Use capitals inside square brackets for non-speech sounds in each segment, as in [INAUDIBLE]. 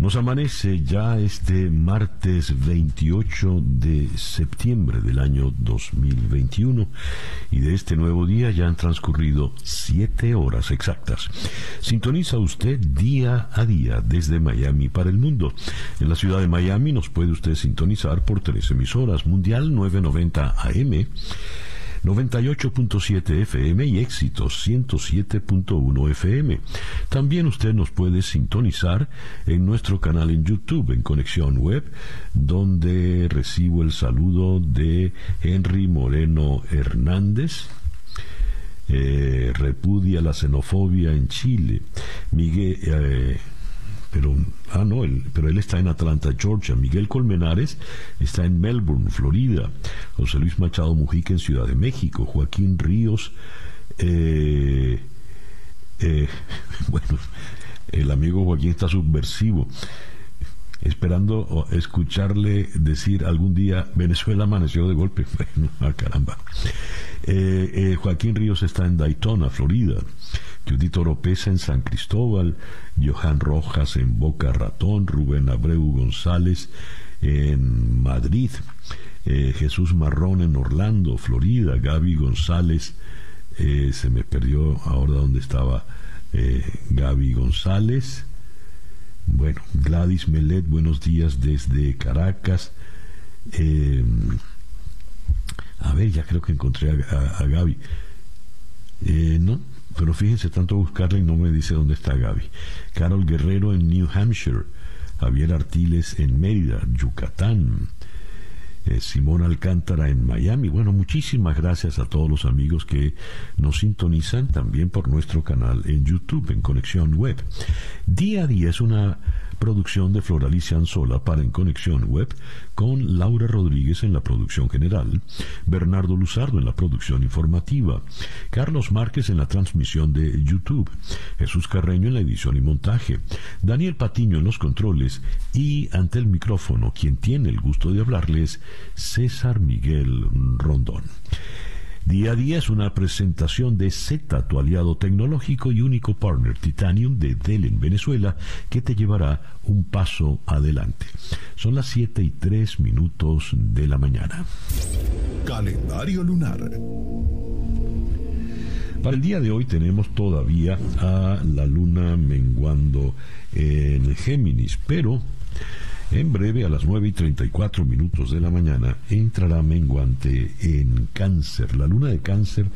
Nos amanece ya este martes 28 de septiembre del año 2021 y de este nuevo día ya han transcurrido siete horas exactas. Sintoniza usted día a día desde Miami para el mundo. En la ciudad de Miami nos puede usted sintonizar por tres emisoras, Mundial 990 AM 98.7 FM y Éxitos 107.1 FM. También usted nos puede sintonizar en nuestro canal en YouTube, en Conexión Web, donde recibo el saludo de Henry Moreno Hernández. Eh, repudia la xenofobia en Chile. Miguel, eh, pero ah no, pero él está en Atlanta, Georgia. Miguel Colmenares está en Melbourne, Florida. José Luis Machado Mujica en Ciudad de México. Joaquín Ríos, eh, eh, [LAUGHS] bueno, el amigo Joaquín está subversivo esperando escucharle decir algún día Venezuela amaneció de golpe. [LAUGHS] Bueno, ah, caramba. Eh, Joaquín Ríos está en Daytona, Florida. Judith Oropesa en San Cristóbal, Johan Rojas en Boca Ratón, Rubén Abreu González en Madrid, eh, Jesús Marrón en Orlando, Florida, Gaby González, eh, se me perdió ahora dónde estaba eh, Gaby González, bueno, Gladys Melet, buenos días desde Caracas, a ver, ya creo que encontré a, Gaby, no, pero fíjense tanto buscarla y no me dice dónde está Gaby. Carol Guerrero en New Hampshire. Javier Artiles en Mérida, Yucatán. Eh, Simón Alcántara en Miami. Bueno, muchísimas gracias a todos los amigos que nos sintonizan también por nuestro canal en YouTube, en Conexión Web. Día a día es una producción de Floralicia Anzola para En Conexión Web, con Laura Rodríguez en la producción general, Bernardo Luzardo en la producción informativa, Carlos Márquez en la transmisión de YouTube, Jesús Carreño en la edición y montaje, Daniel Patiño en los controles y ante el micrófono, quien tiene el gusto de hablarles, César Miguel Rondón. Día a día es una presentación de Z, tu aliado tecnológico y único partner Titanium de Dell en Venezuela, que te llevará un paso adelante. Son las 7 y 3 minutos de la mañana. Calendario lunar. Para el día de hoy tenemos todavía a la luna menguando en Géminis, pero en breve, a las 9 y 34 minutos de la mañana, entrará menguante en cáncer. La luna de cáncer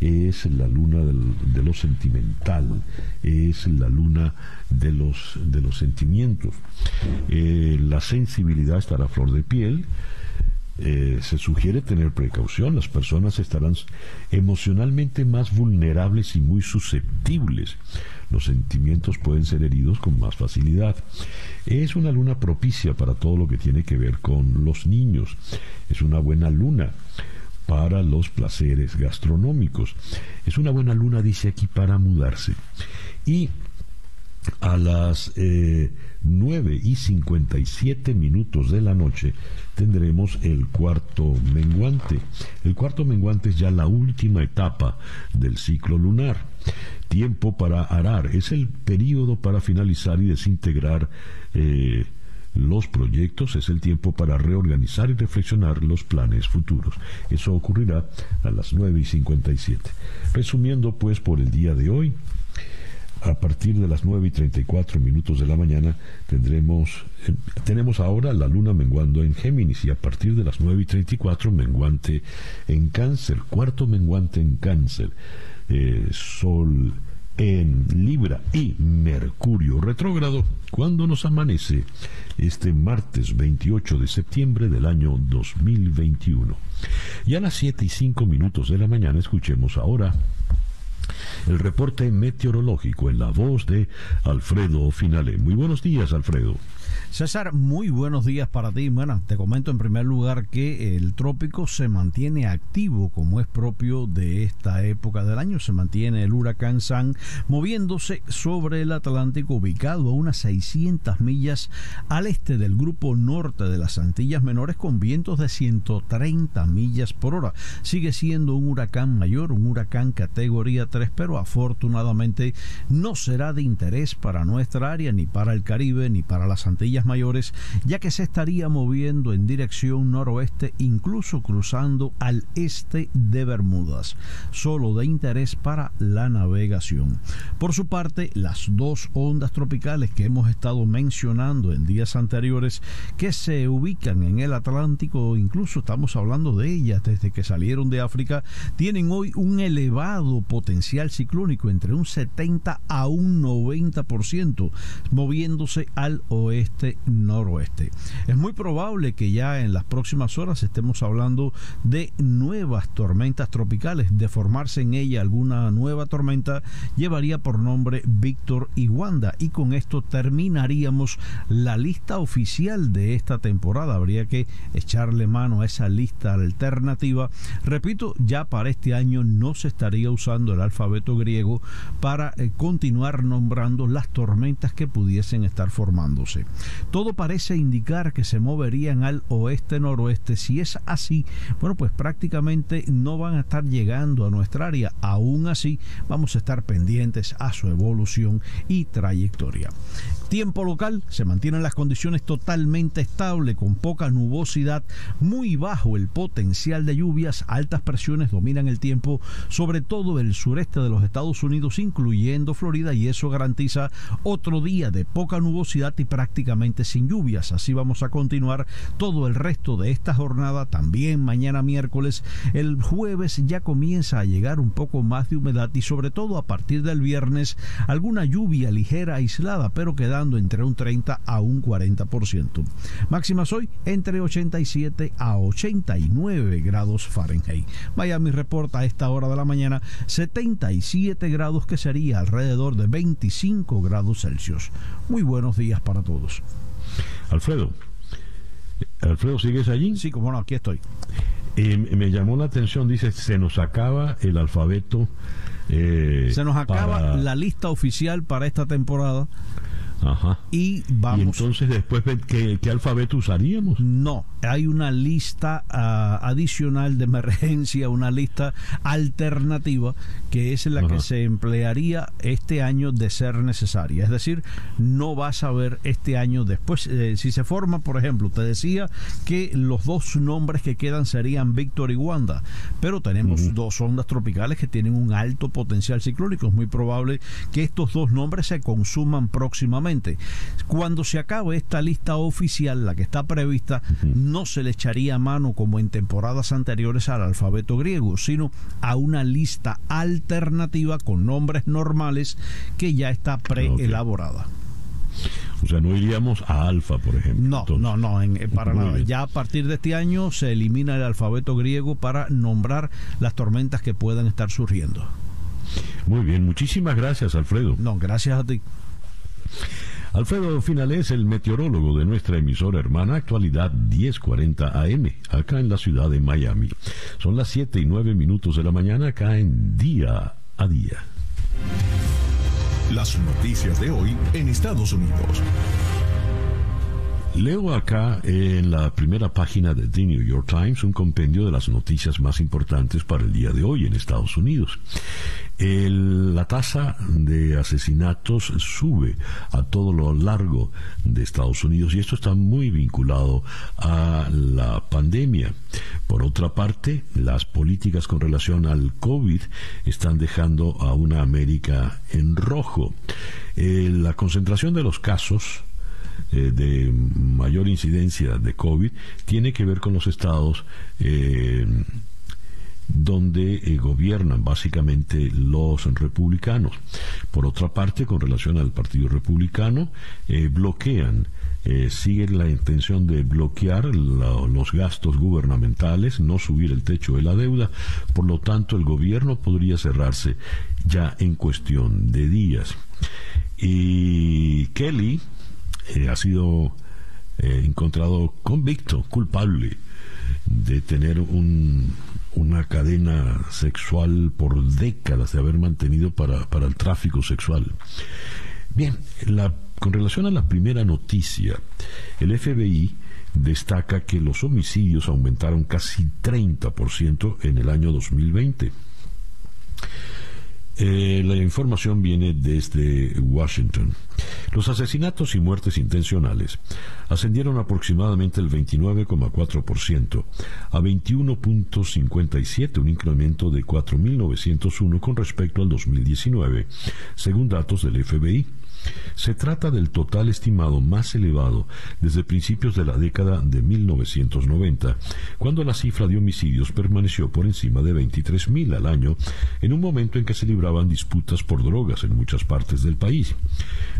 es la luna de lo sentimental, es la luna de los, de los sentimientos. Eh, la sensibilidad estará a flor de piel. Eh, se sugiere tener precaución, las personas estarán emocionalmente más vulnerables y muy susceptibles los sentimientos pueden ser heridos con más facilidad. Es una luna propicia para todo lo que tiene que ver con los niños. Es una buena luna para los placeres gastronómicos. Es una buena luna, dice aquí, para mudarse. Y a las eh, 9 y 57 minutos de la noche tendremos el cuarto menguante. El cuarto menguante es ya la última etapa del ciclo lunar. Tiempo para arar es el periodo para finalizar y desintegrar eh, los proyectos, es el tiempo para reorganizar y reflexionar los planes futuros. Eso ocurrirá a las 9 y 57. Resumiendo pues por el día de hoy, a partir de las 9 y 34 minutos de la mañana tendremos, eh, tenemos ahora la luna menguando en Géminis y a partir de las 9 y 34 menguante en Cáncer, cuarto menguante en Cáncer, eh, Sol en Libra y Mercurio retrógrado cuando nos amanece este martes 28 de septiembre del año 2021. Y a las 7 y 5 minutos de la mañana escuchemos ahora el reporte meteorológico en la voz de Alfredo Finale. Muy buenos días, Alfredo. César, muy buenos días para ti. Bueno, te comento en primer lugar que el trópico se mantiene activo como es propio de esta época del año. Se mantiene el huracán San moviéndose sobre el Atlántico ubicado a unas 600 millas al este del grupo norte de las Antillas Menores con vientos de 130 millas por hora. Sigue siendo un huracán mayor, un huracán categoría 3, pero afortunadamente no será de interés para nuestra área, ni para el Caribe, ni para las Antillas Mayores, ya que se estaría moviendo en dirección noroeste, incluso cruzando al este de Bermudas, solo de interés para la navegación. Por su parte, las dos ondas tropicales que hemos estado mencionando en días anteriores, que se ubican en el Atlántico, incluso estamos hablando de ellas desde que salieron de África, tienen hoy un elevado potencial ciclónico entre un 70 a un 90%, moviéndose al oeste noroeste. Es muy probable que ya en las próximas horas estemos hablando de nuevas tormentas tropicales. De formarse en ella alguna nueva tormenta llevaría por nombre Víctor y Wanda y con esto terminaríamos la lista oficial de esta temporada. Habría que echarle mano a esa lista alternativa. Repito, ya para este año no se estaría usando el alfabeto griego para eh, continuar nombrando las tormentas que pudiesen estar formándose. Todo parece indicar que se moverían al oeste-noroeste. Si es así, bueno, pues prácticamente no van a estar llegando a nuestra área. Aún así, vamos a estar pendientes a su evolución y trayectoria. Tiempo local, se mantienen las condiciones totalmente estables, con poca nubosidad, muy bajo el potencial de lluvias, altas presiones dominan el tiempo, sobre todo el sureste de los Estados Unidos, incluyendo Florida, y eso garantiza otro día de poca nubosidad y prácticamente sin lluvias. Así vamos a continuar todo el resto de esta jornada, también mañana miércoles. El jueves ya comienza a llegar un poco más de humedad y sobre todo a partir del viernes alguna lluvia ligera aislada, pero quedando entre un 30 a un 40%. Máximas hoy entre 87 a 89 grados Fahrenheit. Miami reporta a esta hora de la mañana 77 grados que sería alrededor de 25 grados Celsius. Muy buenos días para todos. Alfredo, Alfredo, ¿sigues allí? Sí, como no, aquí estoy. Eh, me llamó la atención, dice, se nos acaba el alfabeto. Eh, se nos acaba la lista oficial para esta temporada. Ajá. Y vamos. entonces después ¿qué, alfabeto usaríamos? No, hay una lista ah, adicional de emergencia, una lista alternativa que es la que se emplearía este año de ser necesaria. Es decir, no vas a ver este año después. Eh, si se forma, por ejemplo, te decía que los dos nombres que quedan serían Víctor y Wanda, pero tenemos dos ondas tropicales que tienen un alto potencial ciclónico. Es muy probable que estos dos nombres se consuman próximamente cuando se acabe esta lista oficial, la que está prevista, no se le echaría mano como en temporadas anteriores al alfabeto griego, sino a una lista alternativa con nombres normales que ya está preelaborada. O sea, no iríamos a alfa, por ejemplo. No, no, no, eh, para nada. Ya a partir de este año se elimina el alfabeto griego para nombrar las tormentas que puedan estar surgiendo. Muy bien, muchísimas gracias, Alfredo. No, gracias a ti. Alfredo Finales, el meteorólogo de nuestra emisora hermana, actualidad 1040 AM, acá en la ciudad de Miami. Son las 7 y 9 minutos de la mañana acá en Día a Día. Las noticias de hoy en Estados Unidos. Leo acá en la primera página de The New York Times un compendio de las noticias más importantes para el día de hoy en Estados Unidos. La tasa de asesinatos sube a todo lo largo de Estados Unidos y esto está muy vinculado a la pandemia. Por otra parte, las políticas con relación al COVID están dejando a una América en rojo. Eh, la concentración de los casos eh, de mayor incidencia de COVID tiene que ver con los estados eh, donde eh, gobiernan básicamente los republicanos. Por otra parte, con relación al Partido Republicano, bloquean sigue la intención de bloquear los gastos gubernamentales, no subir el techo de la deuda, por lo tanto el gobierno podría cerrarse ya en cuestión de días. Y Kelly, eh, ha sido eh, encontrado convicto, culpable de tener un, una cadena sexual por décadas, de haber mantenido para, para el tráfico sexual. Bien, la, con relación a la primera noticia, el FBI destaca que los homicidios aumentaron casi 30% en el año 2020. Eh, la información viene desde Washington. Los asesinatos y muertes intencionales ascendieron aproximadamente el 29,4% a 21.57, un incremento de 4.901 con respecto al 2019, según datos del FBI. Se trata del total estimado más elevado desde principios de la década de 1990, cuando la cifra de homicidios permaneció por encima de 23.000 al año, en un momento en que se libraban disputas por drogas en muchas partes del país.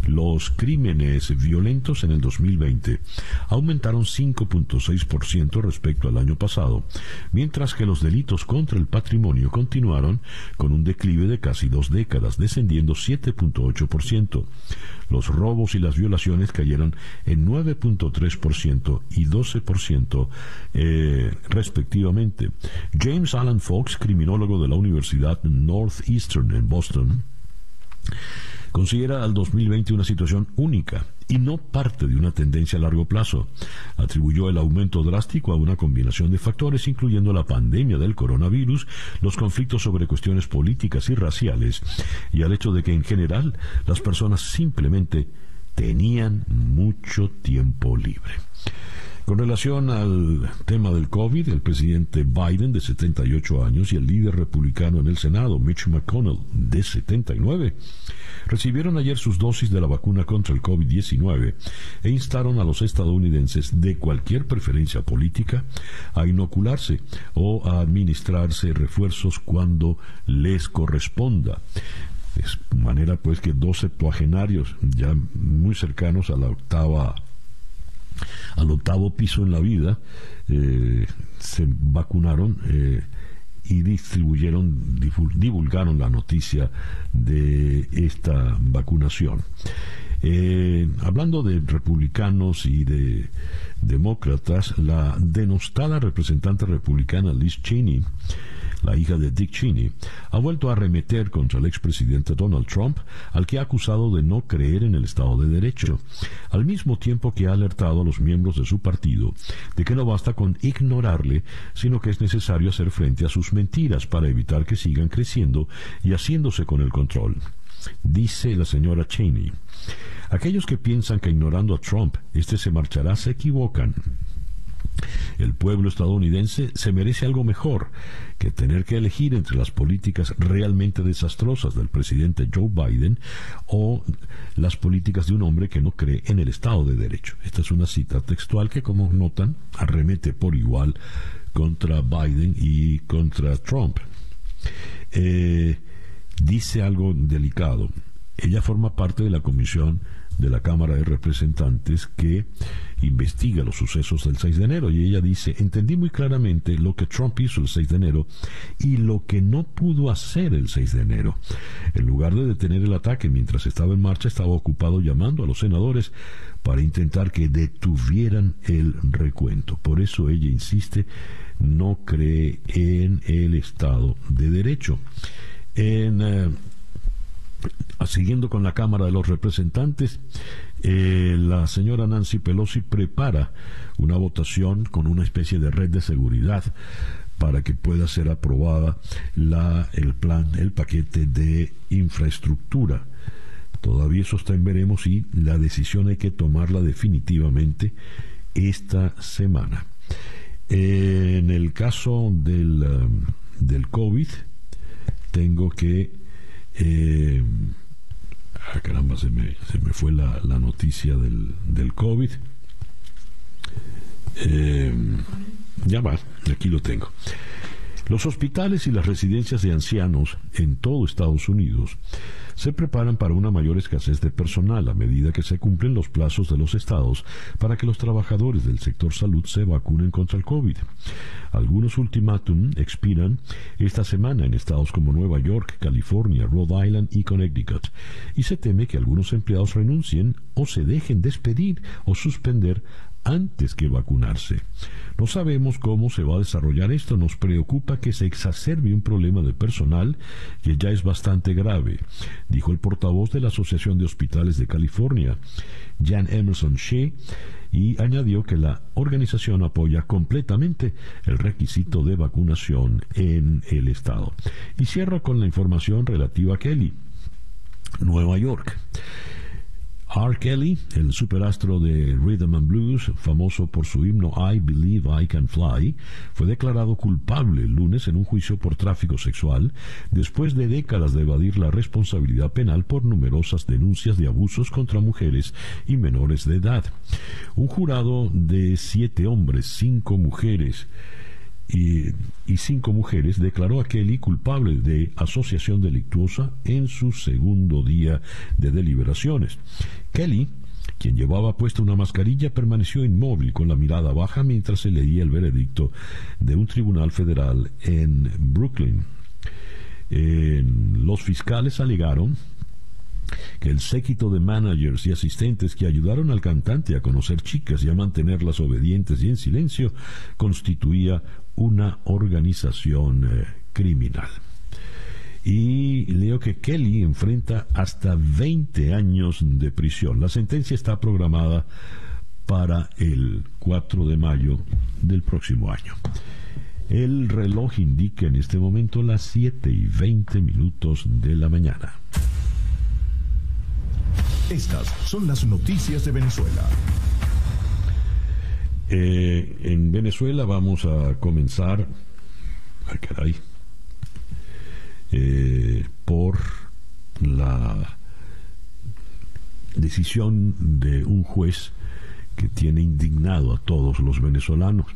Los crímenes violentos en el 2020 aumentaron 5.6% respecto al año pasado, mientras que los delitos contra el patrimonio continuaron con un declive de casi dos décadas, descendiendo 7.8%. Los robos y las violaciones cayeron en 9.3% y 12% eh, respectivamente. James Alan Fox, criminólogo de la Universidad Northeastern en Boston, considera al 2020 una situación única y no parte de una tendencia a largo plazo. Atribuyó el aumento drástico a una combinación de factores, incluyendo la pandemia del coronavirus, los conflictos sobre cuestiones políticas y raciales, y al hecho de que en general las personas simplemente tenían mucho tiempo libre. Con relación al tema del COVID, el presidente Biden, de 78 años, y el líder republicano en el Senado, Mitch McConnell, de 79, recibieron ayer sus dosis de la vacuna contra el COVID-19 e instaron a los estadounidenses de cualquier preferencia política a inocularse o a administrarse refuerzos cuando les corresponda. Manera pues que dos septuagenarios ya muy cercanos a la octava al octavo piso en la vida, eh, se vacunaron eh, y distribuyeron, divulgaron la noticia de esta vacunación. Eh, hablando de republicanos y de demócratas, la denostada representante republicana Liz Cheney la hija de Dick Cheney, ha vuelto a arremeter contra el expresidente Donald Trump, al que ha acusado de no creer en el Estado de Derecho, al mismo tiempo que ha alertado a los miembros de su partido de que no basta con ignorarle, sino que es necesario hacer frente a sus mentiras para evitar que sigan creciendo y haciéndose con el control. Dice la señora Cheney. Aquellos que piensan que ignorando a Trump, este se marchará, se equivocan. El pueblo estadounidense se merece algo mejor que tener que elegir entre las políticas realmente desastrosas del presidente Joe Biden o las políticas de un hombre que no cree en el Estado de Derecho. Esta es una cita textual que, como notan, arremete por igual contra Biden y contra Trump. Eh, dice algo delicado. Ella forma parte de la comisión de la Cámara de Representantes que investiga los sucesos del 6 de enero y ella dice, entendí muy claramente lo que Trump hizo el 6 de enero y lo que no pudo hacer el 6 de enero. En lugar de detener el ataque mientras estaba en marcha, estaba ocupado llamando a los senadores para intentar que detuvieran el recuento. Por eso ella insiste, no cree en el Estado de Derecho. En... Eh, siguiendo con la Cámara de los Representantes, eh, la señora Nancy Pelosi prepara una votación con una especie de red de seguridad para que pueda ser aprobada la, el plan, el paquete de infraestructura. Todavía eso está en veremos y la decisión hay que tomarla definitivamente esta semana. en el caso del, um, del COVID, tengo que eh, ah, caramba, se me, se me fue la, noticia del, del COVID. Eh, ya va, aquí lo tengo. Los hospitales y las residencias de ancianos en todo Estados Unidos se preparan para una mayor escasez de personal a medida que se cumplen los plazos de los estados para que los trabajadores del sector salud se vacunen contra el COVID. Algunos ultimátum expiran esta semana en estados como Nueva York, California, Rhode Island y Connecticut, y se teme que algunos empleados renuncien o se dejen despedir o suspender antes que vacunarse. No sabemos cómo se va a desarrollar esto. Nos preocupa que se exacerbe un problema de personal que ya es bastante grave, dijo el portavoz de la Asociación de Hospitales de California, Jan Emerson Shea, y añadió que la organización apoya completamente el requisito de vacunación en el estado. Y cierra con la información relativa a Kelly. Nueva York. R. Kelly, el superastro de Rhythm and Blues, famoso por su himno I Believe I Can Fly, fue declarado culpable el lunes en un juicio por tráfico sexual, después de décadas de evadir la responsabilidad penal por numerosas denuncias de abusos contra mujeres y menores de edad. Un jurado de siete hombres, cinco mujeres, y, cinco mujeres, declaró a Kelly culpable de asociación delictuosa en su segundo día de deliberaciones. Kelly, quien llevaba puesta una mascarilla, permaneció inmóvil con la mirada baja mientras se leía el veredicto de un tribunal federal en Brooklyn. los fiscales alegaron que el séquito de managers y asistentes que ayudaron al cantante a conocer chicas y a mantenerlas obedientes y en silencio constituía una organización eh, criminal. Y leo que Kelly enfrenta hasta 20 años de prisión. La sentencia está programada para el 4 de mayo del próximo año. El reloj indica en este momento las 7 y 20 minutos de la mañana. Estas son las noticias de Venezuela. Eh, en Venezuela vamos a comenzar, ay caray, eh, por la decisión de un juez que tiene indignado a todos los venezolanos.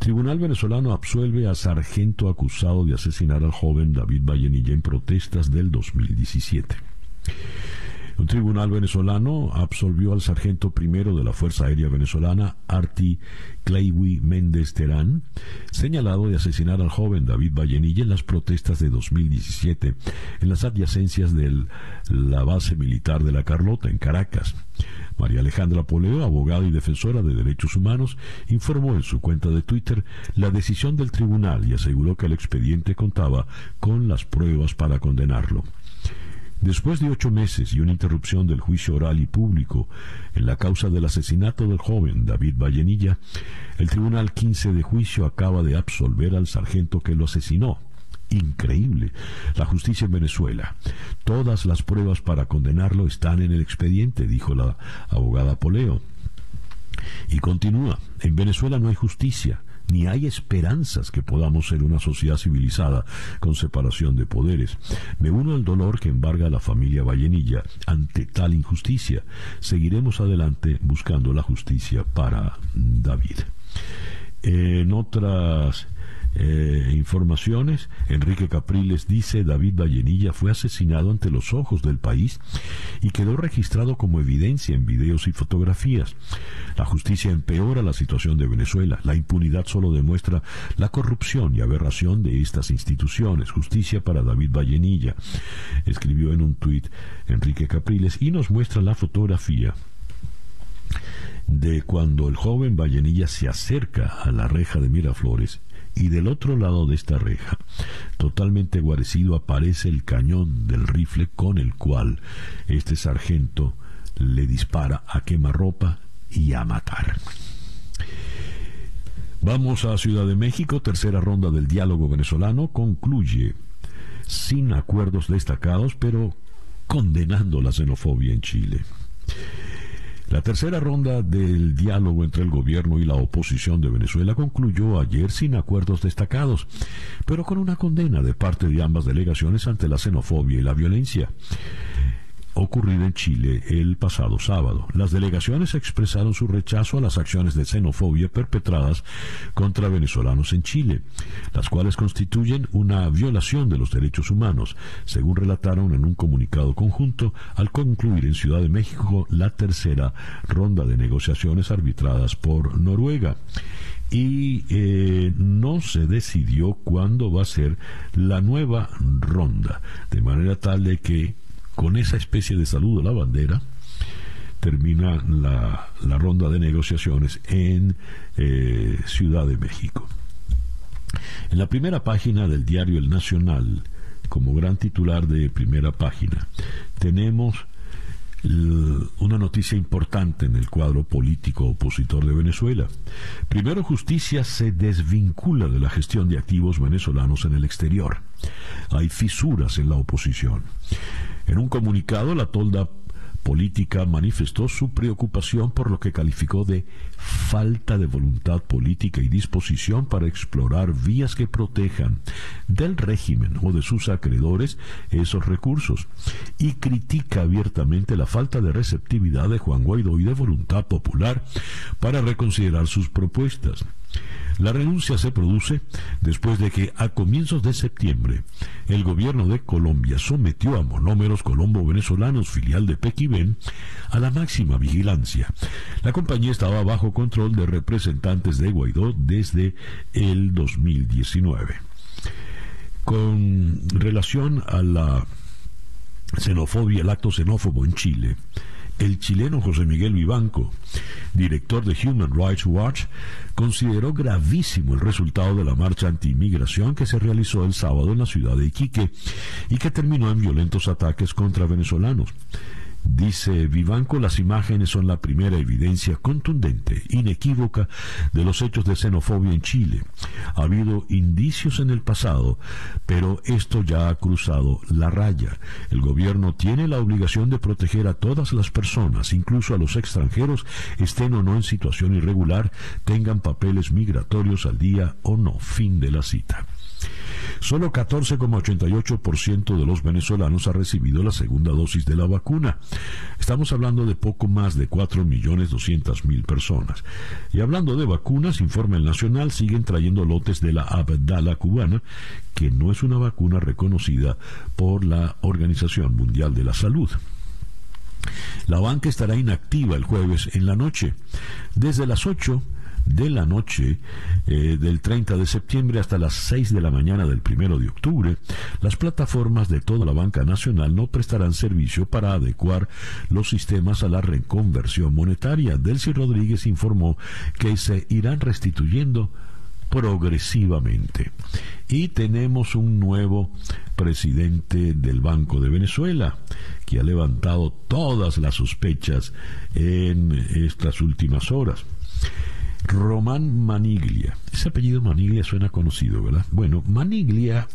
Tribunal venezolano absuelve a sargento acusado de asesinar al joven David Vallenilla en protestas del 2017. Un tribunal venezolano absolvió al sargento primero de la Fuerza Aérea Venezolana, Arti Claywi Méndez Terán, señalado de asesinar al joven David Vallenilla en las protestas de 2017 en las adyacencias de la base militar de la Carlota, en Caracas. María Alejandra Poleo, abogada y defensora de derechos humanos, informó en su cuenta de Twitter la decisión del tribunal y aseguró que el expediente contaba con las pruebas para condenarlo. Después de ocho meses y una interrupción del juicio oral y público en la causa del asesinato del joven David Vallenilla, el Tribunal 15 de Juicio acaba de absolver al sargento que lo asesinó. Increíble. La justicia en Venezuela. Todas las pruebas para condenarlo están en el expediente, dijo la abogada Poleo. Y continúa. En Venezuela no hay justicia ni hay esperanzas que podamos ser una sociedad civilizada con separación de poderes. Me uno al dolor que embarga a la familia Vallenilla ante tal injusticia. Seguiremos adelante buscando la justicia para David. En otras eh, informaciones, Enrique Capriles dice David Vallenilla fue asesinado ante los ojos del país y quedó registrado como evidencia en videos y fotografías. La justicia empeora la situación de Venezuela. La impunidad solo demuestra la corrupción y aberración de estas instituciones. Justicia para David Vallenilla, escribió en un tuit Enrique Capriles y nos muestra la fotografía de cuando el joven Vallenilla se acerca a la reja de Miraflores y del otro lado de esta reja, totalmente guarecido, aparece el cañón del rifle con el cual este sargento le dispara a quemarropa y a matar. Vamos a Ciudad de México, tercera ronda del diálogo venezolano concluye sin acuerdos destacados, pero condenando la xenofobia en Chile. La tercera ronda del diálogo entre el gobierno y la oposición de Venezuela concluyó ayer sin acuerdos destacados, pero con una condena de parte de ambas delegaciones ante la xenofobia y la violencia ocurrida en Chile el pasado sábado. Las delegaciones expresaron su rechazo a las acciones de xenofobia perpetradas contra venezolanos en Chile, las cuales constituyen una violación de los derechos humanos, según relataron en un comunicado conjunto al concluir en Ciudad de México la tercera ronda de negociaciones arbitradas por Noruega y eh, no se decidió cuándo va a ser la nueva ronda, de manera tal de que con esa especie de saludo a la bandera, termina la, ronda de negociaciones en eh, Ciudad de México. En la primera página del diario El Nacional, como gran titular de primera página, tenemos una noticia importante en el cuadro político opositor de Venezuela. Primero, justicia se desvincula de la gestión de activos venezolanos en el exterior. Hay fisuras en la oposición. En un comunicado, la tolda política manifestó su preocupación por lo que calificó de falta de voluntad política y disposición para explorar vías que protejan del régimen o de sus acreedores esos recursos y critica abiertamente la falta de receptividad de Juan Guaidó y de voluntad popular para reconsiderar sus propuestas. La renuncia se produce después de que a comienzos de septiembre el gobierno de Colombia sometió a Monómeros Colombo Venezolanos, filial de Pequiven, a la máxima vigilancia. La compañía estaba bajo control de representantes de Guaidó desde el 2019. Con relación a la xenofobia, el acto xenófobo en Chile, el chileno José Miguel Vivanco, director de Human Rights Watch, consideró gravísimo el resultado de la marcha anti-inmigración que se realizó el sábado en la ciudad de Iquique y que terminó en violentos ataques contra venezolanos. Dice Vivanco, las imágenes son la primera evidencia contundente, inequívoca, de los hechos de xenofobia en Chile. Ha habido indicios en el pasado, pero esto ya ha cruzado la raya. El gobierno tiene la obligación de proteger a todas las personas, incluso a los extranjeros, estén o no en situación irregular, tengan papeles migratorios al día o no. Fin de la cita. Solo 14,88% de los venezolanos ha recibido la segunda dosis de la vacuna. Estamos hablando de poco más de 4.200.000 personas. Y hablando de vacunas, informa el Nacional, siguen trayendo lotes de la Abdala cubana, que no es una vacuna reconocida por la Organización Mundial de la Salud. La banca estará inactiva el jueves en la noche. Desde las 8 de la noche eh, del 30 de septiembre hasta las 6 de la mañana del 1 de octubre, las plataformas de toda la banca nacional no prestarán servicio para adecuar los sistemas a la reconversión monetaria. Delcy Rodríguez informó que se irán restituyendo progresivamente. Y tenemos un nuevo presidente del Banco de Venezuela, que ha levantado todas las sospechas en estas últimas horas. Román Maniglia. Ese apellido Maniglia suena conocido, ¿verdad? Bueno, Maniglia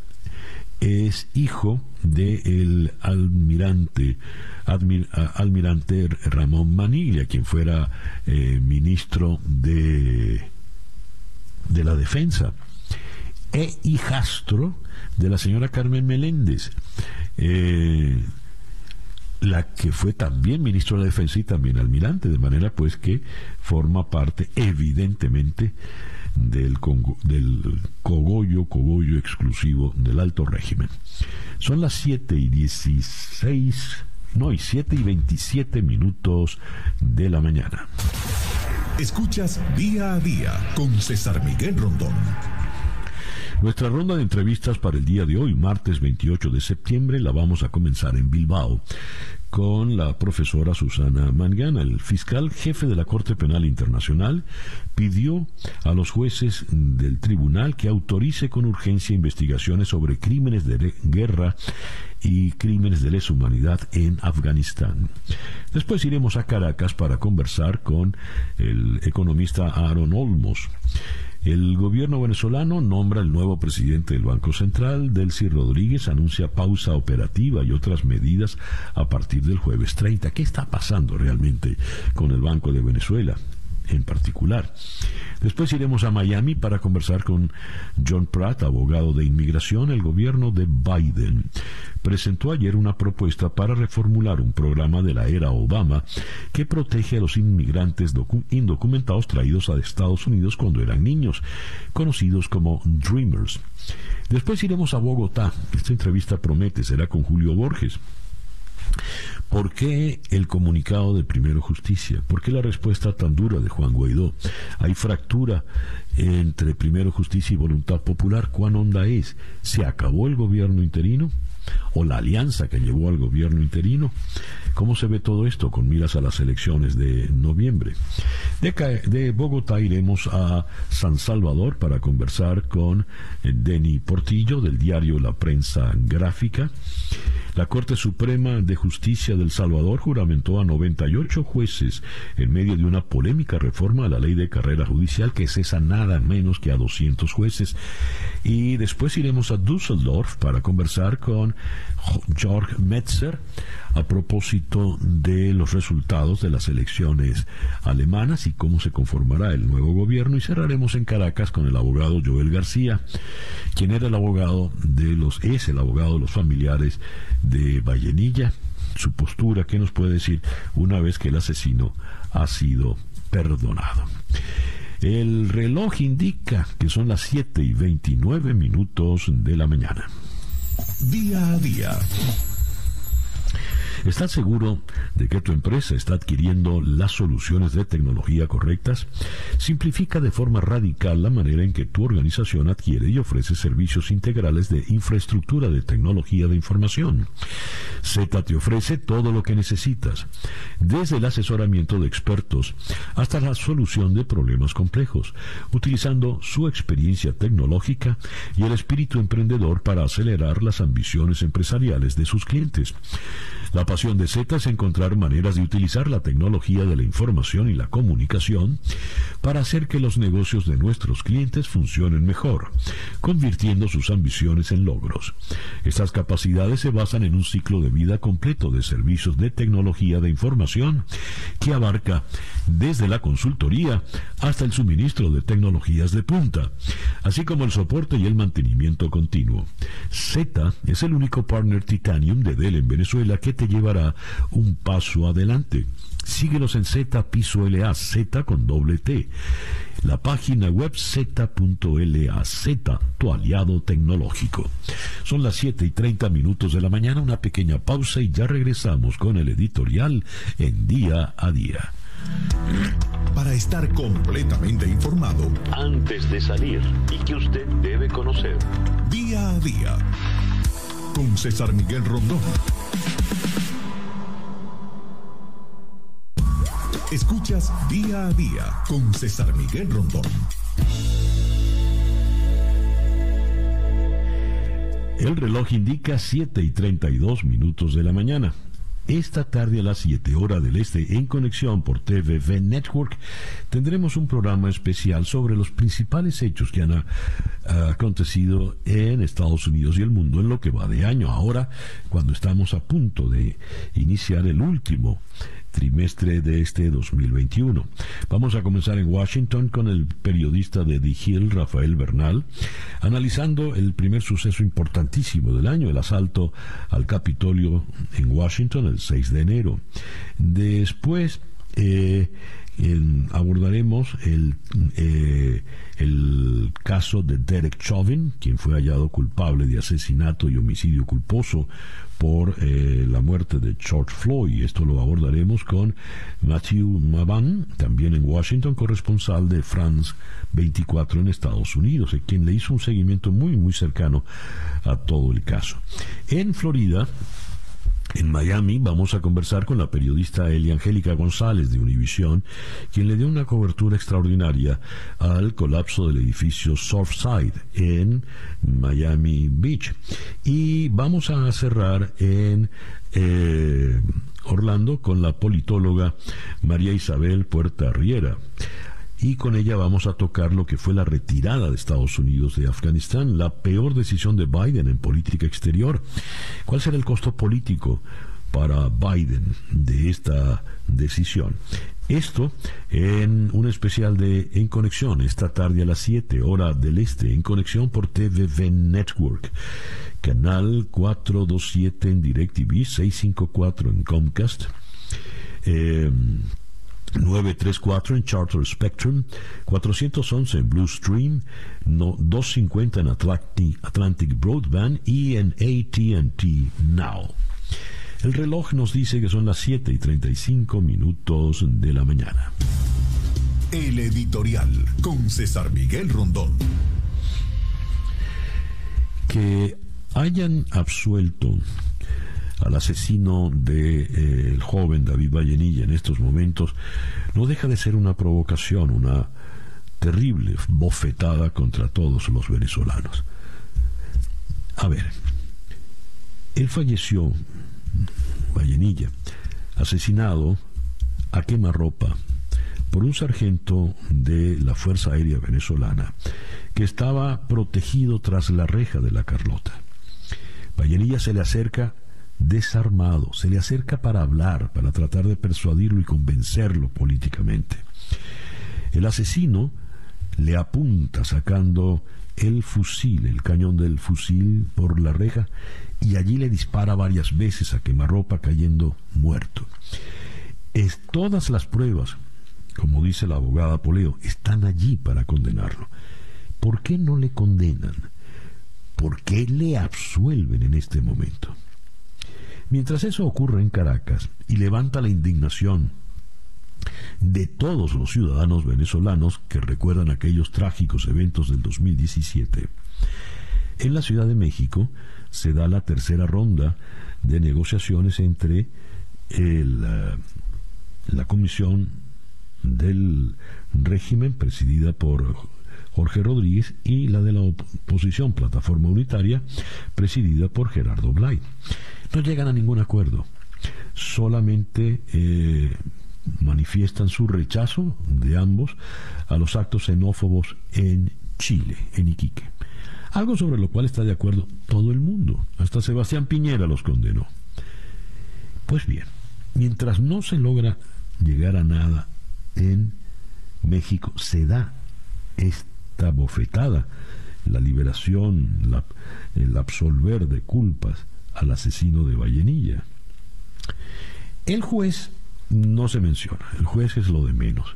es hijo del almirante, almirante Ramón Maniglia, quien fuera eh, ministro de, de la Defensa, e hijastro de la señora Carmen Meléndez. Eh, la que fue también ministro de la Defensa y también almirante, de manera pues que forma parte evidentemente del, del cogollo, cogollo exclusivo del alto régimen. Son las 7 y 16, no, y 7 y 27 minutos de la mañana. Escuchas día a día con César Miguel Rondón. Nuestra ronda de entrevistas para el día de hoy, martes 28 de septiembre, la vamos a comenzar en Bilbao con la profesora Susana Mangana. El fiscal jefe de la Corte Penal Internacional pidió a los jueces del tribunal que autorice con urgencia investigaciones sobre crímenes de guerra y crímenes de lesa humanidad en Afganistán. Después iremos a Caracas para conversar con el economista Aaron Olmos. El gobierno venezolano nombra el nuevo presidente del Banco Central, Delcy Rodríguez, anuncia pausa operativa y otras medidas a partir del jueves 30. ¿Qué está pasando realmente con el Banco de Venezuela? En particular. Después iremos a Miami para conversar con John Pratt, abogado de inmigración. El gobierno de Biden presentó ayer una propuesta para reformular un programa de la era Obama que protege a los inmigrantes indocumentados traídos a Estados Unidos cuando eran niños, conocidos como Dreamers. Después iremos a Bogotá. Esta entrevista promete, será con Julio Borges. ¿Por qué el comunicado de Primero Justicia? ¿Por qué la respuesta tan dura de Juan Guaidó? Hay fractura entre Primero Justicia y voluntad popular. ¿Cuán honda es? ¿Se acabó el gobierno interino? o la alianza que llevó al gobierno interino. ¿Cómo se ve todo esto con miras a las elecciones de noviembre? De, de Bogotá iremos a San Salvador para conversar con eh, Denny Portillo del diario La Prensa Gráfica. La Corte Suprema de Justicia del Salvador juramentó a 98 jueces en medio de una polémica reforma a la ley de carrera judicial que cesa nada menos que a 200 jueces. Y después iremos a Düsseldorf para conversar con Georg Metzer a propósito de los resultados de las elecciones alemanas y cómo se conformará el nuevo gobierno y cerraremos en Caracas con el abogado Joel García, quien era el abogado de los es el abogado de los familiares de Vallenilla, su postura, qué nos puede decir una vez que el asesino ha sido perdonado. El reloj indica que son las 7 y 29 minutos de la mañana. Día a día ¿Estás seguro de que tu empresa está adquiriendo las soluciones de tecnología correctas? Simplifica de forma radical la manera en que tu organización adquiere y ofrece servicios integrales de infraestructura de tecnología de información. Z te ofrece todo lo que necesitas, desde el asesoramiento de expertos hasta la solución de problemas complejos, utilizando su experiencia tecnológica y el espíritu emprendedor para acelerar las ambiciones empresariales de sus clientes. La pasión de Z es encontrar maneras de utilizar la tecnología de la información y la comunicación para hacer que los negocios de nuestros clientes funcionen mejor, convirtiendo sus ambiciones en logros. Estas capacidades se basan en un ciclo de vida completo de servicios de tecnología de información que abarca desde la consultoría hasta el suministro de tecnologías de punta, así como el soporte y el mantenimiento continuo. Z es el único partner Titanium de Dell en Venezuela que te llevará un paso adelante. Síguenos en Z Piso LA, Z con doble T. La página web z.la, Z, tu aliado tecnológico. Son las 7 y 30 minutos de la mañana, una pequeña pausa y ya regresamos con el editorial en día a día. Para estar completamente informado, antes de salir y que usted debe conocer. Día a día. Con César Miguel Rondón. Escuchas día a día con César Miguel Rondón. El reloj indica 7 y 32 minutos de la mañana. Esta tarde a las 7 horas del este en conexión por TVV Network tendremos un programa especial sobre los principales hechos que han ah, acontecido en Estados Unidos y el mundo en lo que va de año. Ahora, cuando estamos a punto de iniciar el último trimestre de este 2021. Vamos a comenzar en Washington con el periodista de The Hill, Rafael Bernal, analizando el primer suceso importantísimo del año, el asalto al Capitolio en Washington el 6 de enero. Después, eh, abordaremos el, eh, el caso de Derek Chauvin, quien fue hallado culpable de asesinato y homicidio culposo por eh, la muerte de George Floyd. Esto lo abordaremos con Matthew Mavan, también en Washington, corresponsal de France 24 en Estados Unidos, quien le hizo un seguimiento muy, muy cercano a todo el caso. En Florida, en Miami vamos a conversar con la periodista Elia Angélica González de Univision, quien le dio una cobertura extraordinaria al colapso del edificio Surfside en Miami Beach. Y vamos a cerrar en eh, Orlando con la politóloga María Isabel Puerta Riera y con ella vamos a tocar lo que fue la retirada de Estados Unidos de Afganistán, la peor decisión de Biden en política exterior. ¿Cuál será el costo político para Biden de esta decisión? Esto en un especial de En Conexión, esta tarde a las 7 hora del este, en conexión por TVV Network, canal 427 en DirecTV, 654 en Comcast. Eh, 934 en Charter Spectrum, 411 en Blue Stream, 250 en Atlantic, Atlantic Broadband y en ATT Now. El reloj nos dice que son las 7 y 35 minutos de la mañana. El editorial con César Miguel Rondón. Que hayan absuelto al asesino del de, eh, joven David Vallenilla en estos momentos no deja de ser una provocación, una terrible bofetada contra todos los venezolanos. A ver, él falleció, Vallenilla, asesinado a quemarropa por un sargento de la Fuerza Aérea Venezolana que estaba protegido tras la reja de la Carlota. Vallenilla se le acerca desarmado, se le acerca para hablar, para tratar de persuadirlo y convencerlo políticamente. El asesino le apunta sacando el fusil, el cañón del fusil por la reja y allí le dispara varias veces a quemarropa cayendo muerto. Es, todas las pruebas, como dice la abogada Poleo, están allí para condenarlo. ¿Por qué no le condenan? ¿Por qué le absuelven en este momento? Mientras eso ocurre en Caracas y levanta la indignación de todos los ciudadanos venezolanos que recuerdan aquellos trágicos eventos del 2017, en la Ciudad de México se da la tercera ronda de negociaciones entre eh, la Comisión del Régimen presidida por Jorge Rodríguez y la de la oposición Plataforma Unitaria presidida por Gerardo Blay. No llegan a ningún acuerdo, solamente eh, manifiestan su rechazo de ambos a los actos xenófobos en Chile, en Iquique. Algo sobre lo cual está de acuerdo todo el mundo. Hasta Sebastián Piñera los condenó. Pues bien, mientras no se logra llegar a nada en México, se da bofetada, la liberación, el absolver de culpas al asesino de Vallenilla. El juez no se menciona, el juez es lo de menos,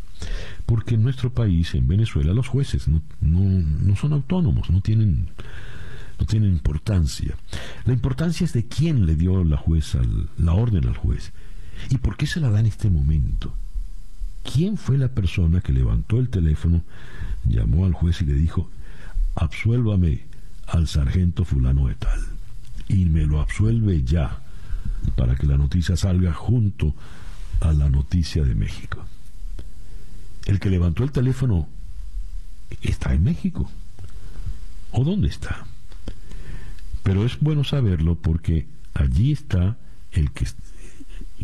porque en nuestro país, en Venezuela, los jueces no, no, son autónomos, no tienen, no tienen importancia. La importancia es de quién le dio la jueza la orden al juez y por qué se la da en este momento. ¿Quién fue la persona que levantó el teléfono, llamó al juez y le dijo, absuélvame al sargento fulano de tal? Y me lo absuelve ya, para que la noticia salga junto a la noticia de México. El que levantó el teléfono está en México. ¿O dónde está? Pero es bueno saberlo porque allí está el que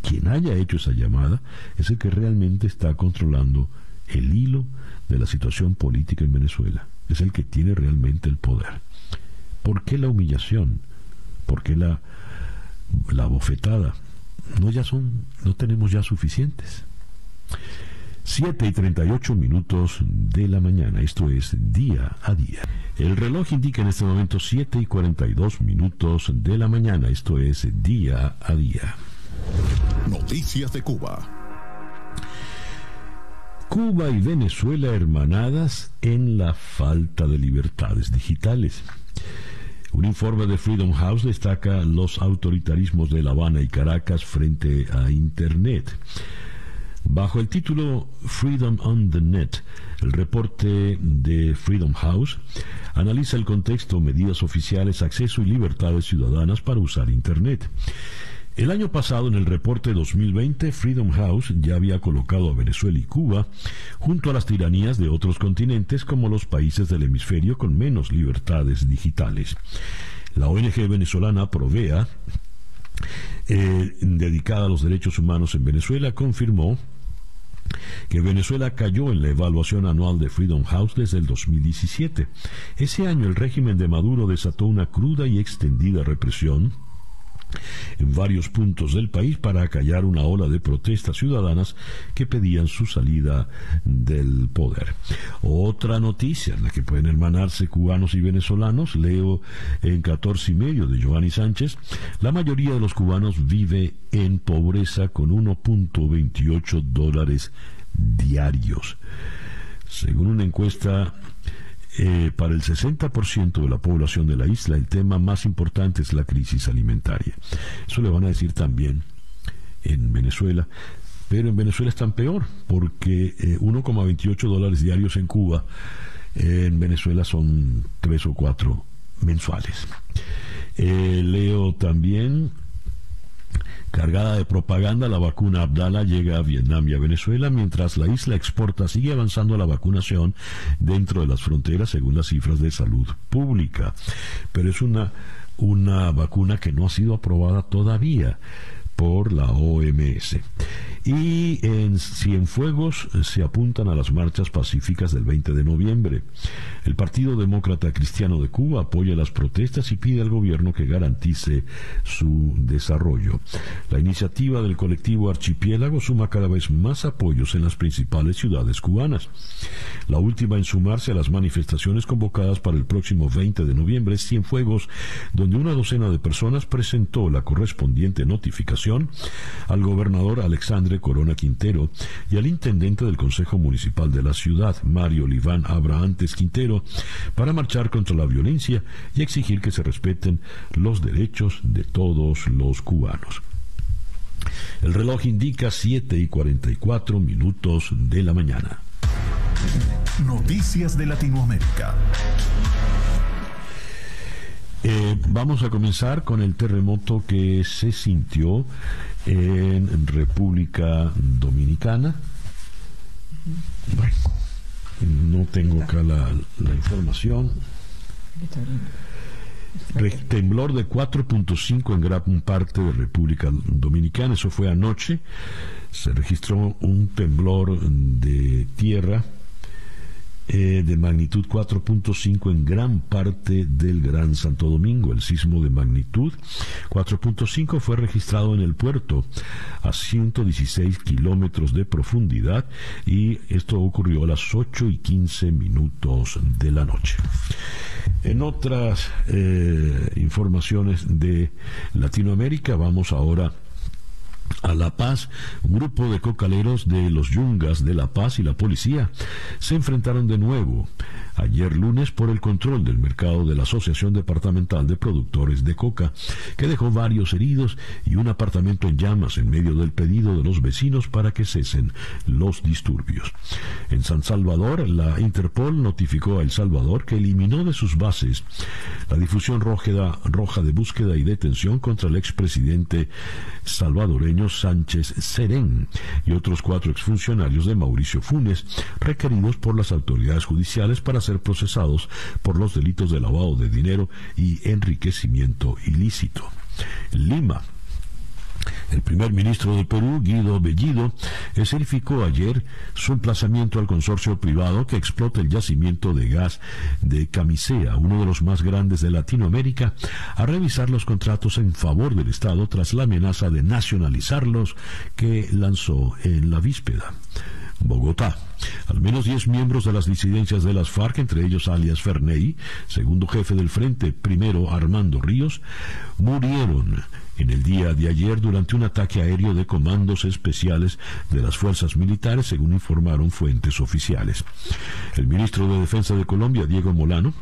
quien haya hecho esa llamada es el que realmente está controlando el hilo de la situación política en Venezuela. Es el que tiene realmente el poder. ¿Por qué la humillación? ¿Por qué la, la bofetada? no ya son, no tenemos ya suficientes. 7 y 38 minutos de la mañana, esto es día a día. El reloj indica en este momento 7 y 42 minutos de la mañana, esto es día a día. Noticias de Cuba. Cuba y Venezuela hermanadas en la falta de libertades digitales. Un informe de Freedom House destaca los autoritarismos de La Habana y Caracas frente a Internet. Bajo el título Freedom on the Net, el reporte de Freedom House analiza el contexto, medidas oficiales, acceso y libertades ciudadanas para usar Internet. El año pasado, en el reporte 2020, Freedom House ya había colocado a Venezuela y Cuba junto a las tiranías de otros continentes como los países del hemisferio con menos libertades digitales. La ONG venezolana Provea, eh, dedicada a los derechos humanos en Venezuela, confirmó que Venezuela cayó en la evaluación anual de Freedom House desde el 2017. Ese año el régimen de Maduro desató una cruda y extendida represión en varios puntos del país para acallar una ola de protestas ciudadanas que pedían su salida del poder. Otra noticia en la que pueden hermanarse cubanos y venezolanos, leo en 14 y medio de Giovanni Sánchez, la mayoría de los cubanos vive en pobreza con 1.28 dólares diarios. Según una encuesta eh, para el 60% de la población de la isla, el tema más importante es la crisis alimentaria. Eso le van a decir también en Venezuela, pero en Venezuela están peor, porque 1,28 eh, dólares diarios en Cuba, en Venezuela son 3 o 4 mensuales. Eh, leo también Cargada de propaganda, la vacuna Abdala llega a Vietnam y a Venezuela, mientras la isla exporta sigue avanzando la vacunación dentro de las fronteras, según las cifras de salud pública. Pero es una, una vacuna que no ha sido aprobada todavía por la OMS. Y en Cienfuegos se apuntan a las marchas pacíficas del 20 de noviembre. El Partido Demócrata Cristiano de Cuba apoya las protestas y pide al gobierno que garantice su desarrollo. La iniciativa del colectivo Archipiélago suma cada vez más apoyos en las principales ciudades cubanas. La última en sumarse a las manifestaciones convocadas para el próximo 20 de noviembre es Cienfuegos, donde una docena de personas presentó la correspondiente notificación al gobernador Alexandre Corona Quintero y al intendente del Consejo Municipal de la ciudad, Mario Liván Abrahantes Quintero, para marchar contra la violencia y exigir que se respeten los derechos de todos los cubanos. El reloj indica 7 y 44 minutos de la mañana. Noticias de Latinoamérica. Eh, vamos a comenzar con el terremoto que se sintió en República Dominicana. Bueno, no tengo acá la, información. temblor de 4.5 en gran parte de República Dominicana, eso fue anoche. Se registró un temblor de tierra eh, de magnitud 4.5 en gran parte del Gran Santo Domingo. El sismo de magnitud 4.5 fue registrado en el puerto a 116 kilómetros de profundidad y esto ocurrió a las 8 y 15 minutos de la noche. En otras eh, informaciones de Latinoamérica vamos ahora a La Paz, un grupo de cocaleros de los Yungas de La Paz y la policía se enfrentaron de nuevo ayer lunes por el control del mercado de la Asociación Departamental de Productores de Coca, que dejó varios heridos y un apartamento en llamas en medio del pedido de los vecinos para que cesen los disturbios. En San Salvador, la Interpol notificó a El Salvador que eliminó de sus bases la difusión roja de búsqueda y detención contra el expresidente salvadoreño Sánchez Serén y otros cuatro exfuncionarios de Mauricio Funes, requeridos por las autoridades judiciales para ser procesados por los delitos de lavado de dinero y enriquecimiento ilícito. Lima, el primer ministro del Perú, Guido Bellido, certificó ayer su emplazamiento al consorcio privado que explota el yacimiento de gas de Camisea, uno de los más grandes de Latinoamérica, a revisar los contratos en favor del Estado tras la amenaza de nacionalizarlos que lanzó en la víspera. Bogotá. Al menos 10 miembros de las disidencias de las FARC, entre ellos alias Ferney, segundo jefe del frente, primero Armando Ríos, murieron en el día de ayer durante un ataque aéreo de comandos especiales de las fuerzas militares, según informaron fuentes oficiales. El ministro de Defensa de Colombia, Diego Molano,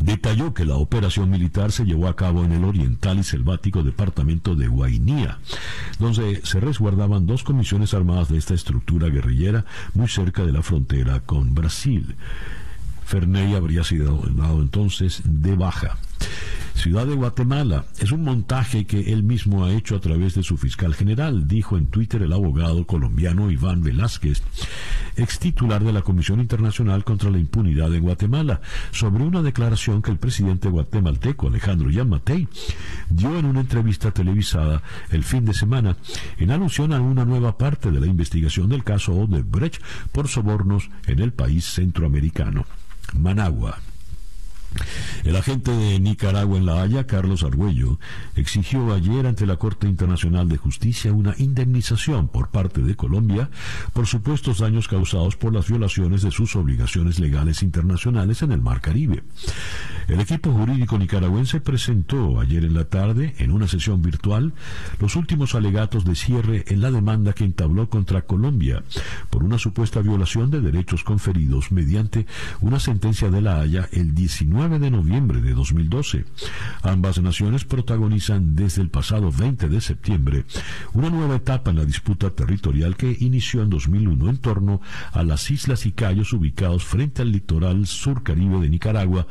Detalló que la operación militar se llevó a cabo en el oriental y selvático departamento de Guainía, donde se resguardaban dos comisiones armadas de esta estructura guerrillera muy cerca de la frontera con Brasil. Ferney habría sido dado entonces de baja. Ciudad de Guatemala es un montaje que él mismo ha hecho a través de su fiscal general, dijo en Twitter el abogado colombiano Iván Velázquez, ex titular de la Comisión Internacional contra la Impunidad de Guatemala, sobre una declaración que el presidente guatemalteco Alejandro Yamatei dio en una entrevista televisada el fin de semana en alusión a una nueva parte de la investigación del caso Odebrecht por sobornos en el país centroamericano. Managua. El agente de Nicaragua en La Haya, Carlos Argüello, exigió ayer ante la Corte Internacional de Justicia una indemnización por parte de Colombia por supuestos daños causados por las violaciones de sus obligaciones legales internacionales en el Mar Caribe. El equipo jurídico nicaragüense presentó ayer en la tarde, en una sesión virtual, los últimos alegatos de cierre en la demanda que entabló contra Colombia por una supuesta violación de derechos conferidos mediante una sentencia de La Haya el 19 de noviembre de 2012. Ambas naciones protagonizan desde el pasado 20 de septiembre una nueva etapa en la disputa territorial que inició en 2001 en torno a las islas y cayos ubicados frente al litoral sur caribe de Nicaragua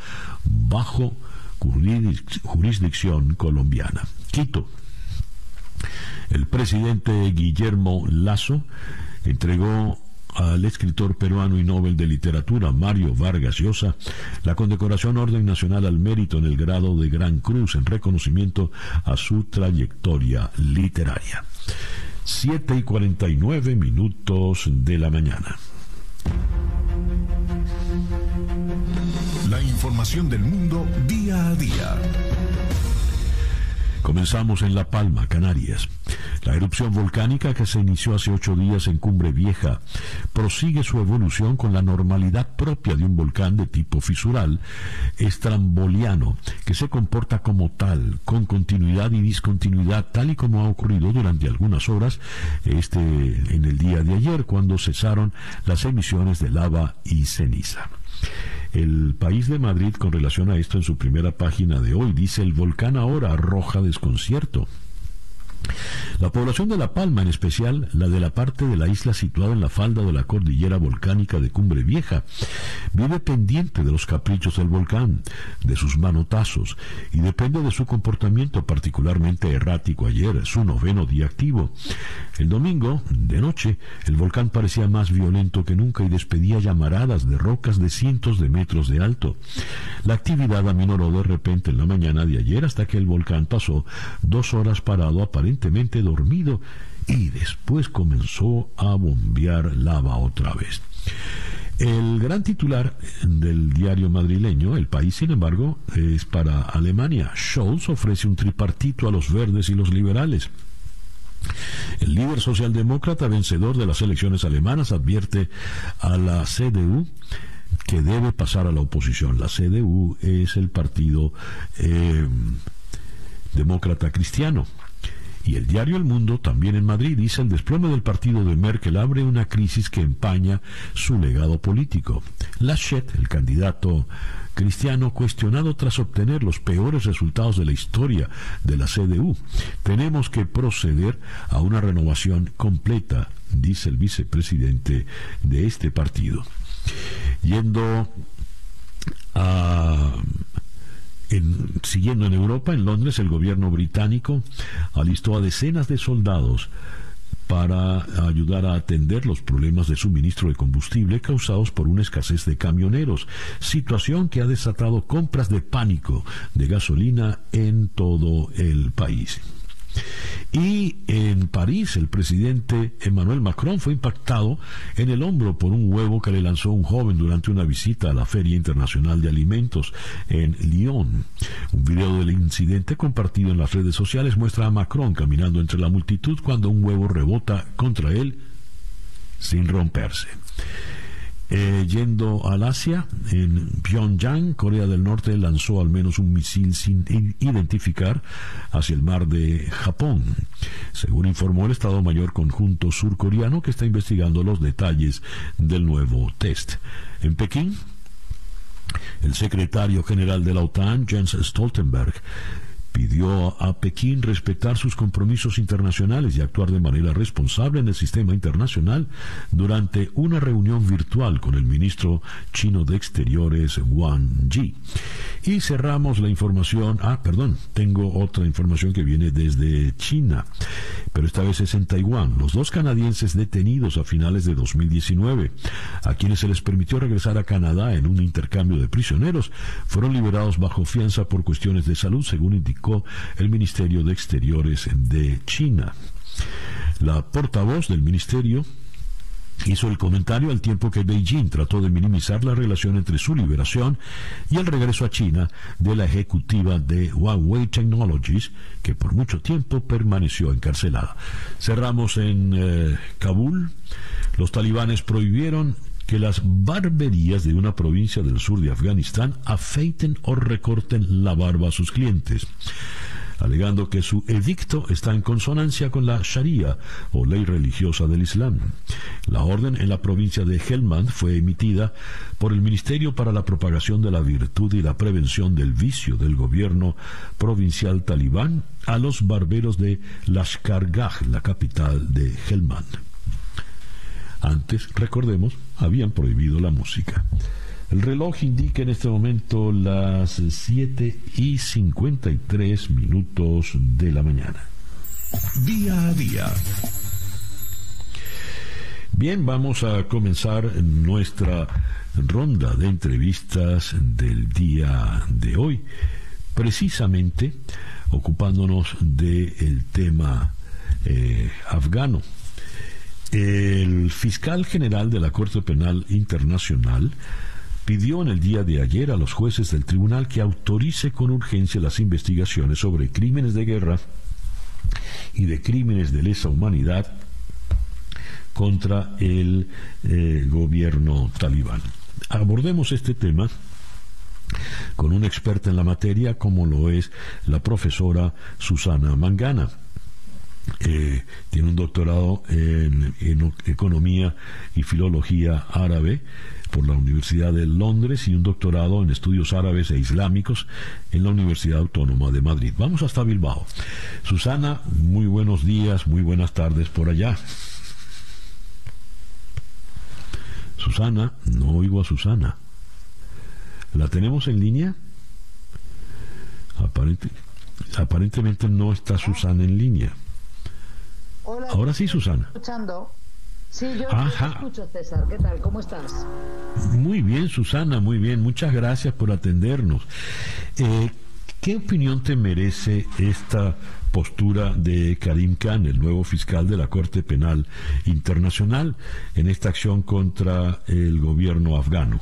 bajo jurisdicción colombiana. Quito. El presidente Guillermo Lazo entregó al escritor peruano y Nobel de Literatura Mario Vargas Llosa la condecoración Orden Nacional al Mérito en el grado de Gran Cruz en reconocimiento a su trayectoria literaria. 7 y 49 minutos de la mañana. Información del mundo día a día. Comenzamos en La Palma, Canarias. La erupción volcánica que se inició hace ocho días en Cumbre Vieja prosigue su evolución con la normalidad propia de un volcán de tipo fisural, estramboliano, que se comporta como tal, con continuidad y discontinuidad, tal y como ha ocurrido durante algunas horas este, en el día de ayer, cuando cesaron las emisiones de lava y ceniza. El país de Madrid, con relación a esto en su primera página de hoy, dice el volcán ahora arroja desconcierto. La población de La Palma, en especial la de la parte de la isla situada en la falda de la cordillera volcánica de Cumbre Vieja, vive pendiente de los caprichos del volcán, de sus manotazos, y depende de su comportamiento particularmente errático ayer, su noveno día activo. El domingo, de noche, el volcán parecía más violento que nunca y despedía llamaradas de rocas de cientos de metros de alto. La actividad aminoró de repente en la mañana de ayer hasta que el volcán pasó dos horas parado aparentemente dormido y después comenzó a bombear lava otra vez. El gran titular del diario madrileño, El País, sin embargo, es para Alemania. Scholz ofrece un tripartito a los verdes y los liberales. El líder socialdemócrata vencedor de las elecciones alemanas advierte a la CDU que debe pasar a la oposición. La CDU es el partido eh, demócrata cristiano. Y el diario El Mundo, también en Madrid, dice el desplome del partido de Merkel abre una crisis que empaña su legado político. Laschet, el candidato cristiano, cuestionado tras obtener los peores resultados de la historia de la CDU. Tenemos que proceder a una renovación completa, dice el vicepresidente de este partido. Yendo a siguiendo en Europa, en Londres, el gobierno británico alistó a decenas de soldados para ayudar a atender los problemas de suministro de combustible causados por una escasez de camioneros, situación que ha desatado compras de pánico de gasolina en todo el país. Y en París, el presidente Emmanuel Macron fue impactado en el hombro por un huevo que le lanzó un joven durante una visita a la Feria Internacional de Alimentos en Lyon. Un video del incidente compartido en las redes sociales muestra a Macron caminando entre la multitud cuando un huevo rebota contra él sin romperse. Eh, yendo al Asia, en Pyongyang, Corea del Norte lanzó al menos un misil sin identificar hacia el mar de Japón, según informó el Estado Mayor Conjunto surcoreano que está investigando los detalles del nuevo test. En Pekín, el secretario general de la OTAN, Jens Stoltenberg, pidió a Pekín respetar sus compromisos internacionales y actuar de manera responsable en el sistema internacional durante una reunión virtual con el ministro chino de Exteriores Wang Yi. Y cerramos la información, ah, perdón, tengo otra información que viene desde China, pero esta vez es en Taiwán. Los dos canadienses detenidos a finales de 2019, a quienes se les permitió regresar a Canadá en un intercambio de prisioneros, fueron liberados bajo fianza por cuestiones de salud, según indicó el Ministerio de Exteriores de China. La portavoz del ministerio hizo el comentario al tiempo que Beijing trató de minimizar la relación entre su liberación y el regreso a China de la ejecutiva de Huawei Technologies, que por mucho tiempo permaneció encarcelada. Cerramos en eh, Kabul. Los talibanes prohibieron que las barberías de una provincia del sur de Afganistán afeiten o recorten la barba a sus clientes alegando que su edicto está en consonancia con la Sharia o ley religiosa del Islam. La orden en la provincia de Helmand fue emitida por el Ministerio para la Propagación de la Virtud y la Prevención del Vicio del gobierno provincial talibán a los barberos de Lashkargah, la capital de Helmand. Antes, recordemos, habían prohibido la música. El reloj indica en este momento las 7 y 53 minutos de la mañana. Día a día. Bien, vamos a comenzar nuestra ronda de entrevistas del día de hoy, precisamente ocupándonos del tema eh, afgano. El fiscal general de la Corte Penal Internacional pidió en el día de ayer a los jueces del tribunal que autorice con urgencia las investigaciones sobre crímenes de guerra y de crímenes de lesa humanidad contra el eh, gobierno talibán. Abordemos este tema con una experta en la materia como lo es la profesora Susana Mangana. Eh, tiene un doctorado en, Economía y Filología Árabe por la Universidad de Londres y un doctorado en Estudios Árabes e Islámicos en la Universidad Autónoma de Madrid. Vamos hasta Bilbao. Susana, muy buenos días, muy buenas tardes por allá. Susana, no oigo a Susana. ¿La tenemos en línea? aparentemente no está Susana en línea. Ahora sí, Susana. Escuchando. Sí, yo escucho, César. ¿Qué tal? ¿Cómo estás? Muy bien, Susana, muy bien. Muchas gracias por atendernos. Eh, ¿Qué opinión te merece esta postura de Karim Khan, el nuevo fiscal de la Corte Penal Internacional, en esta acción contra el gobierno afgano?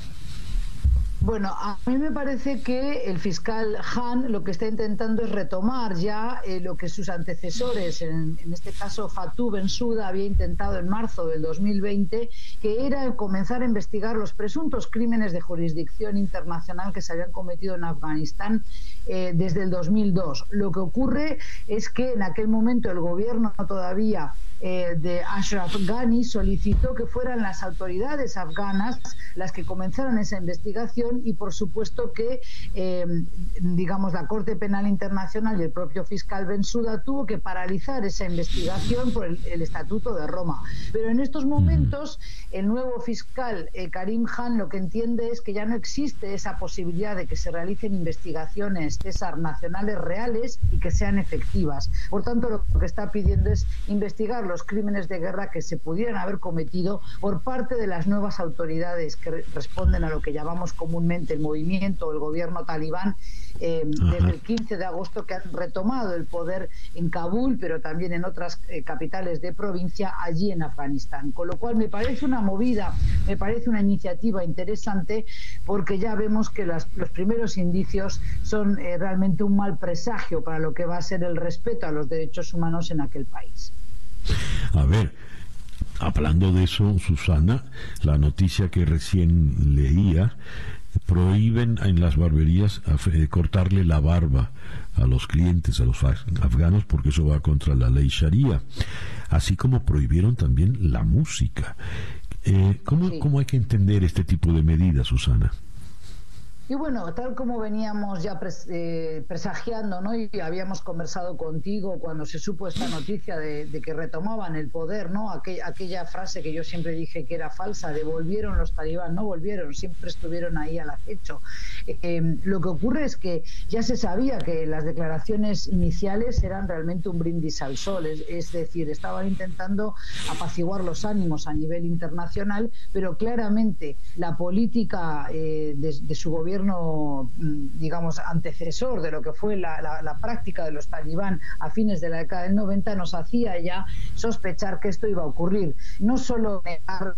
Bueno, a mí me parece que el fiscal Han lo que está intentando es retomar ya eh, lo que sus antecesores, en, este caso Fatou Bensouda, había intentado en marzo del 2020, que era comenzar a investigar los presuntos crímenes de jurisdicción internacional que se habían cometido en Afganistán eh, desde el 2002. Lo que ocurre es que en aquel momento el gobierno todavía eh, de Ashraf Ghani solicitó que fueran las autoridades afganas las que comenzaran esa investigación y por supuesto que eh, digamos la Corte Penal Internacional y el propio fiscal Bensuda tuvo que paralizar esa investigación por el, Estatuto de Roma. Pero en estos momentos el nuevo fiscal eh, Karim Khan lo que entiende es que ya no existe esa posibilidad de que se realicen investigaciones César nacionales reales y que sean efectivas. Por tanto, lo que está pidiendo es investigar los crímenes de guerra que se pudieran haber cometido por parte de las nuevas autoridades que responden a lo que llamamos comúnmente el movimiento o el gobierno talibán eh, desde el 15 de agosto que han retomado el poder en Kabul, pero también en otras eh, capitales de provincia allí en Afganistán. Con lo cual me parece una movida, me parece una iniciativa interesante porque ya vemos que los primeros indicios son eh, realmente un mal presagio para lo que va a ser el respeto a los derechos humanos en aquel país. A ver, hablando de eso, Susana, la noticia que recién leía, prohíben en las barberías eh, cortarle la barba a los clientes, a los afganos, porque eso va contra la ley sharia. Así como prohibieron también la música. Eh, ¿cómo, ¿Cómo hay que entender este tipo de medidas, Susana? Y bueno, tal como veníamos ya eh, presagiando, ¿no? Y habíamos conversado contigo cuando se supo esta noticia de, que retomaban el poder, ¿no? aquella frase que yo siempre dije que era falsa, de volvieron los talibán, no volvieron, siempre estuvieron ahí al acecho. Eh, lo que ocurre es que ya se sabía que las declaraciones iniciales eran realmente un brindis al sol, es, decir, estaban intentando apaciguar los ánimos a nivel internacional, pero claramente la política eh, de su gobierno Mm, digamos, antecesor de lo que fue la, práctica de los talibán a fines de la década del 90, nos hacía ya sospechar que esto iba a ocurrir. No solo negar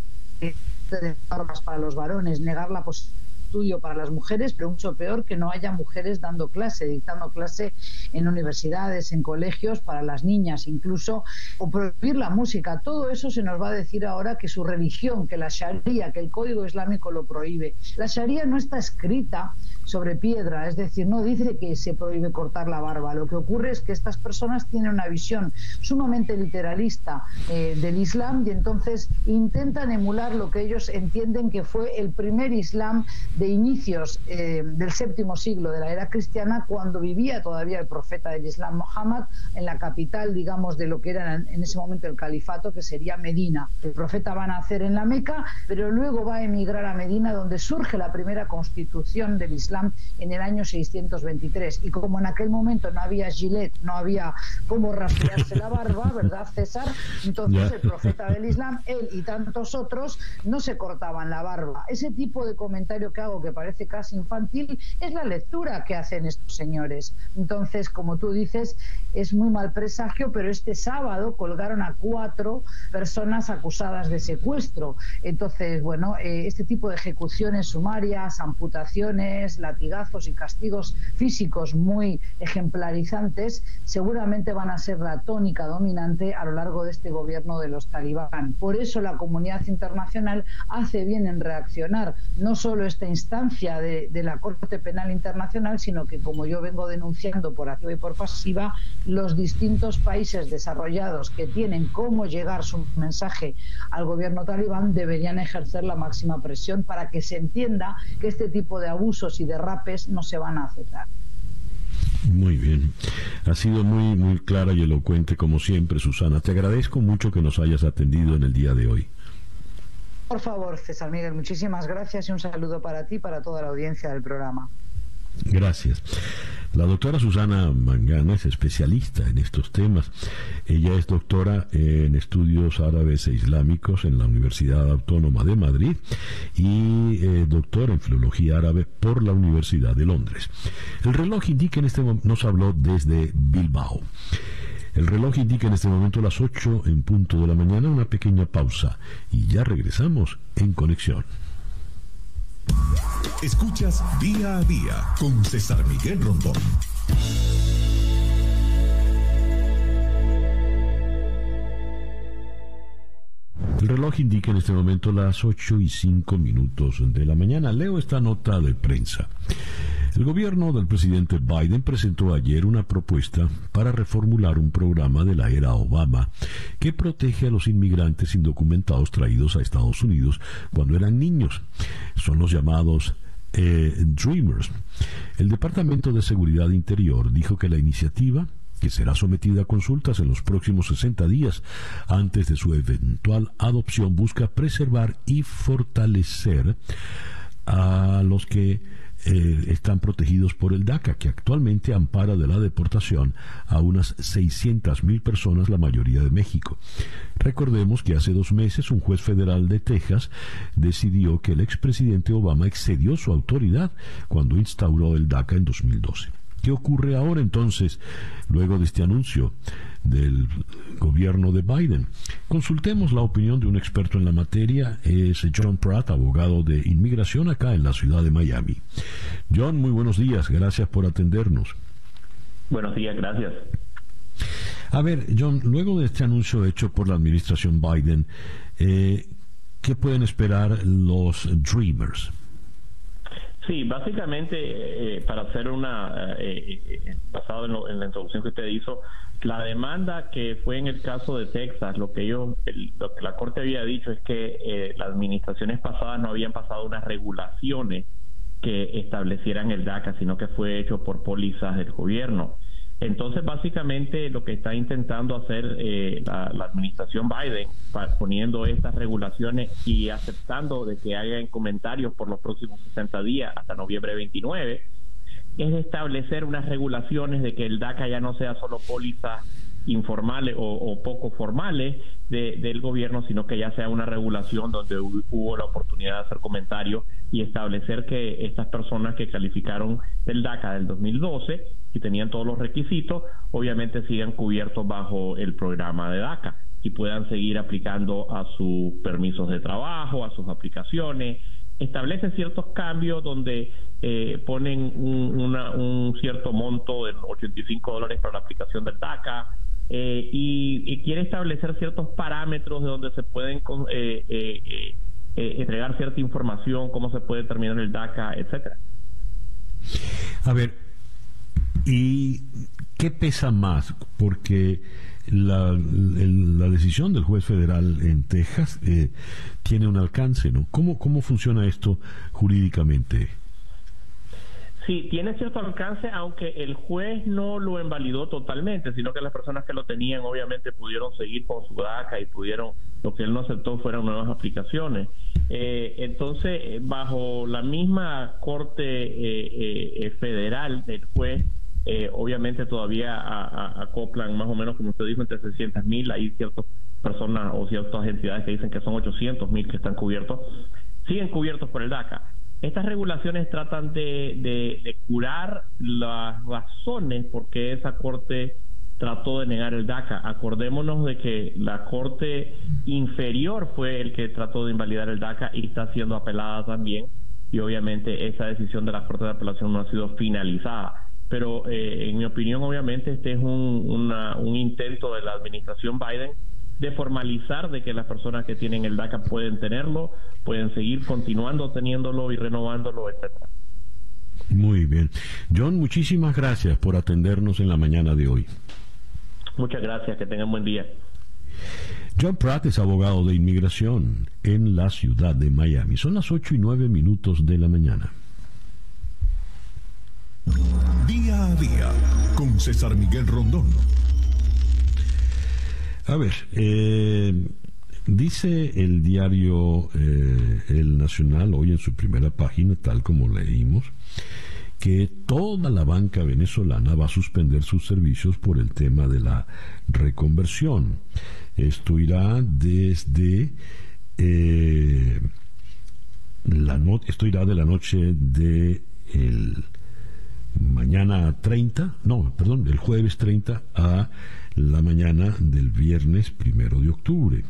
armas para los varones, negar la posibilidad estudio para las mujeres, pero mucho peor que no haya mujeres dando clase, dictando clase en universidades, en colegios, para las niñas incluso, o prohibir la música. Todo eso se nos va a decir ahora que su religión, que la Sharia, que el código islámico lo prohíbe. La Sharia no está escrita sobre piedra, es decir, no dice que se prohíbe cortar la barba. Lo que ocurre es que estas personas tienen una visión sumamente literalista eh, del Islam y entonces intentan emular lo que ellos entienden que fue el primer Islam de inicios eh, del séptimo siglo de la era cristiana, cuando vivía todavía el profeta del Islam, Muhammad, en la capital, digamos, de lo que era en ese momento el califato, que sería Medina. El profeta va a nacer en la Meca, pero luego va a emigrar a Medina, donde surge la primera constitución del Islam en el año 623. Y como en aquel momento no había gilet, no había cómo rastrearse la barba, ¿verdad, César? Entonces el profeta del Islam, él y tantos otros, no se cortaban la barba. Ese tipo de comentario que hago, que parece casi infantil, es la lectura que hacen estos señores. Entonces, como tú dices, es muy mal presagio, pero este sábado colgaron a cuatro personas acusadas de secuestro. Entonces, bueno, eh, este tipo de ejecuciones sumarias, amputaciones, latigazos y castigos físicos muy ejemplarizantes seguramente van a ser la tónica dominante a lo largo de este gobierno de los talibán. Por eso la comunidad internacional hace bien en reaccionar, no solo esta instancia de, de la Corte Penal Internacional, sino que, como yo vengo denunciando por activa y por pasiva, los distintos países desarrollados que tienen cómo llegar su mensaje al gobierno talibán deberían ejercer la máxima presión para que se entienda que este tipo de abusos y derrapes no se van a aceptar. Muy bien. Ha sido muy, muy clara y elocuente como siempre, Susana. Te agradezco mucho que nos hayas atendido en el día de hoy. Por favor, César Miguel, muchísimas gracias y un saludo para ti y para toda la audiencia del programa. Gracias. La doctora Susana Mangana es especialista en estos temas. Ella es doctora en estudios árabes e islámicos en la Universidad Autónoma de Madrid y eh, doctora en filología árabe por la Universidad de Londres. El reloj indica en este momento, nos habló desde Bilbao. El reloj indica en este momento las 8 en punto de la mañana, una pequeña pausa y ya regresamos en conexión. Escuchas día a día con César Miguel Rondón. El reloj indica en este momento las 8 y 5 minutos de la mañana. Leo esta nota de prensa. El gobierno del presidente Biden presentó ayer una propuesta para reformular un programa de la era Obama que protege a los inmigrantes indocumentados traídos a Estados Unidos cuando eran niños. Son los llamados eh, Dreamers. El Departamento de Seguridad Interior dijo que la iniciativa que será sometida a consultas en los próximos 60 días antes de su eventual adopción, busca preservar y fortalecer a los que eh, están protegidos por el DACA, que actualmente ampara de la deportación a unas 600.000 personas, la mayoría de México. Recordemos que hace dos meses un juez federal de Texas decidió que el expresidente Obama excedió su autoridad cuando instauró el DACA en 2012. ¿Qué ocurre ahora entonces, luego de este anuncio del gobierno de Biden? Consultemos la opinión de un experto en la materia, es John Pratt, abogado de inmigración acá en la ciudad de Miami. John, muy buenos días, gracias por atendernos. Buenos días, gracias. A ver, John, luego de este anuncio hecho por la administración Biden, eh, ¿qué pueden esperar los Dreamers? Sí, básicamente, eh, para hacer una, eh, eh, basado en, la introducción que usted hizo, la demanda que fue en el caso de Texas, lo que ellos, lo que la Corte había dicho es que las administraciones pasadas no habían pasado unas regulaciones que establecieran el DACA, sino que fue hecho por pólizas del gobierno. Entonces, básicamente, lo que está intentando hacer eh, la, administración Biden, poniendo estas regulaciones y aceptando de que hagan comentarios por los próximos 60 días hasta noviembre 29, es establecer unas regulaciones de que el DACA ya no sea solo póliza informales o, poco formales del gobierno, sino que ya sea una regulación donde hubo la oportunidad de hacer comentarios y establecer que estas personas que calificaron el DACA del 2012 y tenían todos los requisitos, obviamente sigan cubiertos bajo el programa de DACA y puedan seguir aplicando a sus permisos de trabajo, a sus aplicaciones, establece ciertos cambios donde eh, ponen un, un, cierto monto de 85 dólares para la aplicación del DACA, eh, y, quiere establecer ciertos parámetros de donde se pueden eh, eh, entregar cierta información, cómo se puede terminar el DACA, etcétera. A ver, ¿y qué pesa más? Porque la, decisión del juez federal en Texas eh, tiene un alcance, ¿no? ¿Cómo, ¿Cómo funciona esto jurídicamente? Sí, tiene cierto alcance, aunque el juez no lo invalidó totalmente, sino que las personas que lo tenían obviamente pudieron seguir con su DACA y pudieron, lo que él no aceptó fueron nuevas aplicaciones. Eh, entonces, bajo la misma Corte eh, eh, Federal del juez, obviamente todavía acoplan más o menos, como usted dijo, entre 600 mil, hay ciertas personas o ciertas entidades que dicen que son 800 mil que están cubiertos, siguen cubiertos por el DACA estas regulaciones tratan de, curar las razones por qué esa corte trató de negar el DACA. Acordémonos de que la corte inferior fue el que trató de invalidar el DACA y está siendo apelada también. Y obviamente esa decisión de la Corte de Apelación no ha sido finalizada. Pero eh, en mi opinión, obviamente, este es un, un intento de la administración Biden de formalizar de que las personas que tienen el DACA pueden tenerlo, pueden seguir continuando teniéndolo y renovándolo, etcétera. Muy bien. John, muchísimas gracias por atendernos en la mañana de hoy. Muchas gracias, que tengan buen día. John Pratt es abogado de inmigración en la ciudad de Miami. Son las ocho y nueve minutos de la mañana. Día a día con César Miguel Rondón. A ver, eh, dice el diario eh, El Nacional hoy en su primera página, tal como leímos, que toda la banca venezolana va a suspender sus servicios por el tema de la reconversión. Esto irá desde eh, la no, esto irá de la noche de el mañana 30, no, perdón, el jueves 30 a la mañana del viernes primero de octubre.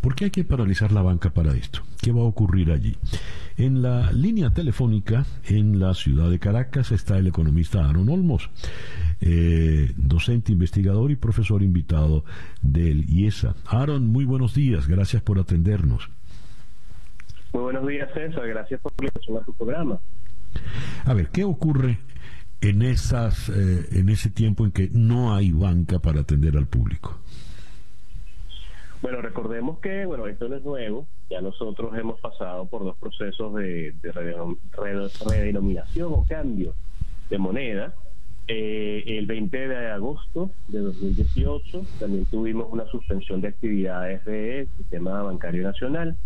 ¿Por qué hay que paralizar la banca para esto? ¿Qué va a ocurrir allí? En la línea telefónica en la ciudad de Caracas está el economista Aaron Olmos, eh, docente, investigador y profesor invitado del IESA. Aaron, muy buenos días, gracias por atendernos. Muy buenos días, César, gracias por la a tu programa. A ver, ¿qué ocurre en esas eh, en ese tiempo en que no hay banca para atender al público? Bueno, recordemos que bueno esto no es nuevo. Ya nosotros hemos pasado por dos procesos de, redenominación o cambio de moneda. Eh, el 20 de agosto de 2018 también tuvimos una suspensión de actividades del sistema bancario nacional.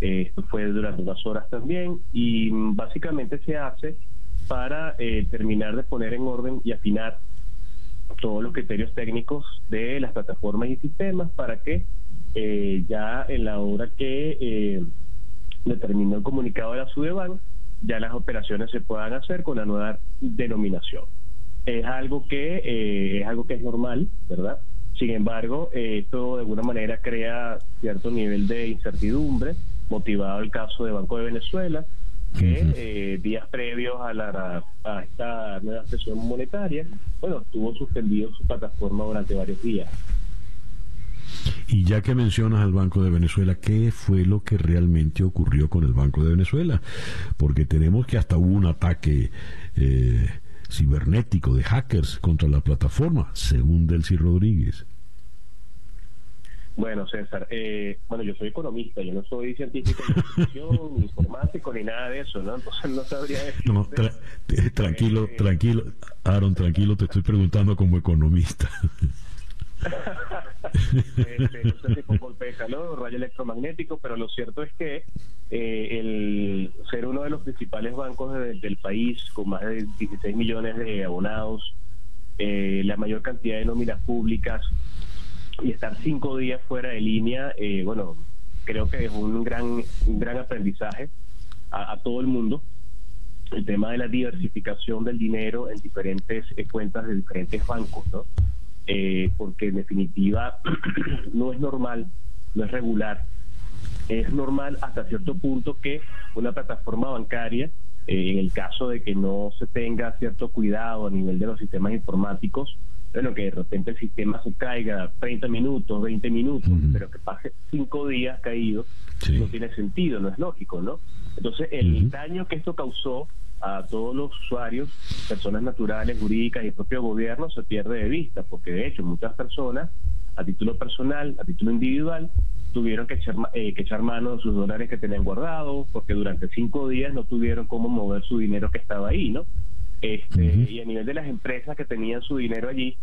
Eh, esto fue durante unas horas también y mm, básicamente se hace para eh, terminar de poner en orden y afinar todos los criterios técnicos de las plataformas y sistemas para que eh, ya en la hora que eh, determinó el comunicado de la SUDEBAN, ya las operaciones se puedan hacer con la nueva denominación. Es algo que es algo que es normal, ¿verdad? Sin embargo, esto de alguna manera crea cierto nivel de incertidumbre, motivado el caso de Banco de Venezuela, que eh, días previos a, la, a esta nueva sesión monetaria, bueno, estuvo suspendido su plataforma durante varios días. Y ya que mencionas al Banco de Venezuela, ¿qué fue lo que realmente ocurrió con el Banco de Venezuela? Porque tenemos que hasta hubo un ataque eh, cibernético de hackers contra la plataforma, según Delcy Rodríguez. Bueno, César, eh, bueno, yo soy economista, yo no soy científico de [LAUGHS] informático, ni nada de eso, ¿no? Entonces no sabría decir. No, tranquilo, eh, tranquilo, Aaron, tranquilo, te estoy preguntando como economista. este, no sé si fue [LAUGHS] golpe de calor, rayo electromagnético, pero lo cierto es que eh, el ser uno de los principales bancos del país, con más de 16 millones de abonados, eh, la mayor cantidad de nóminas públicas, y estar cinco días fuera de línea, eh, bueno, creo que es un gran, un gran aprendizaje a, todo el mundo. El tema de la diversificación del dinero en diferentes eh, cuentas de diferentes bancos, ¿no? Eh, porque en definitiva [CLEARS THROAT] no es normal, no es regular. Es normal hasta cierto punto que una plataforma bancaria, en el caso de que no se tenga cierto cuidado a nivel de los sistemas informáticos, bueno, que de repente el sistema se caiga 30 minutos, 20 minutos, pero que pase 5 días caído, no tiene sentido, no es lógico, ¿no? Entonces, el daño que esto causó a todos los usuarios, personas naturales, jurídicas y el propio gobierno se pierde de vista, porque de hecho muchas personas, a título personal, a título individual, tuvieron que echar, eh, que echar mano de sus dólares que tenían guardados, porque durante cinco días no tuvieron cómo mover su dinero que estaba ahí, ¿no? Este, Y a nivel de las empresas que tenían su dinero allí,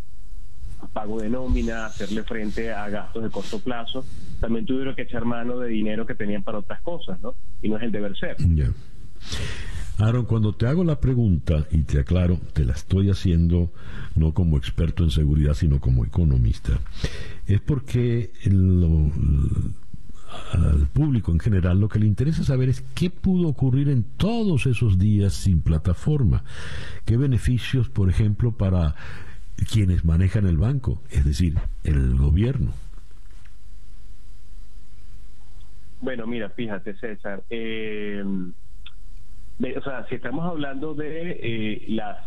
pago de nómina, hacerle frente a gastos de corto plazo, también tuvieron que echar mano de dinero que tenían para otras cosas, ¿no? Y no es el deber ser. Aaron, cuando te hago la pregunta y te aclaro, te la estoy haciendo no como experto en seguridad, sino como economista, es porque al público en general lo que le interesa saber es qué pudo ocurrir en todos esos días sin plataforma, qué beneficios, por ejemplo, para quienes manejan el banco, es decir, el gobierno. Bueno, mira, fíjate, César. Eh, o sea, si estamos hablando de eh, las,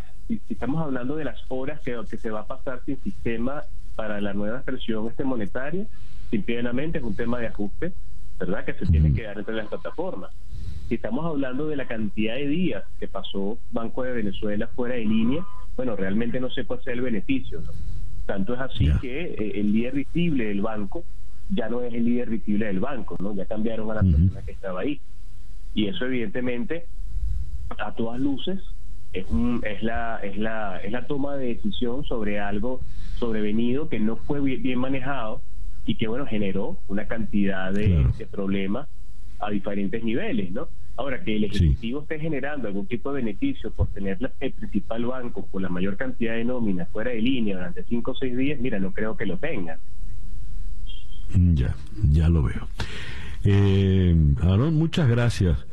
estamos hablando de las horas que, que se va a pasar sin sistema para la nueva expresión este monetaria, simplemente es un tema de ajuste, ¿verdad? Que se tiene que dar entre las plataformas. Si estamos hablando de la cantidad de días que pasó Banco de Venezuela fuera de línea, bueno, realmente no sé cuál sea el beneficio. Tanto es así que eh, el líder visible del banco ya no es el líder visible del banco, ¿no? Ya cambiaron a la persona que estaba ahí. Y eso evidentemente a todas luces es, es, la, es, la, es la toma de decisión sobre algo sobrevenido que no fue bien, manejado y que, bueno, generó una cantidad de, problemas a diferentes niveles, ¿no? Ahora, que el Ejecutivo esté generando algún tipo de beneficio por tener el principal banco con la mayor cantidad de nóminas fuera de línea durante cinco o seis días, mira, no creo que lo tenga. Ya, ya lo veo. Eh, Aaron, muchas gracias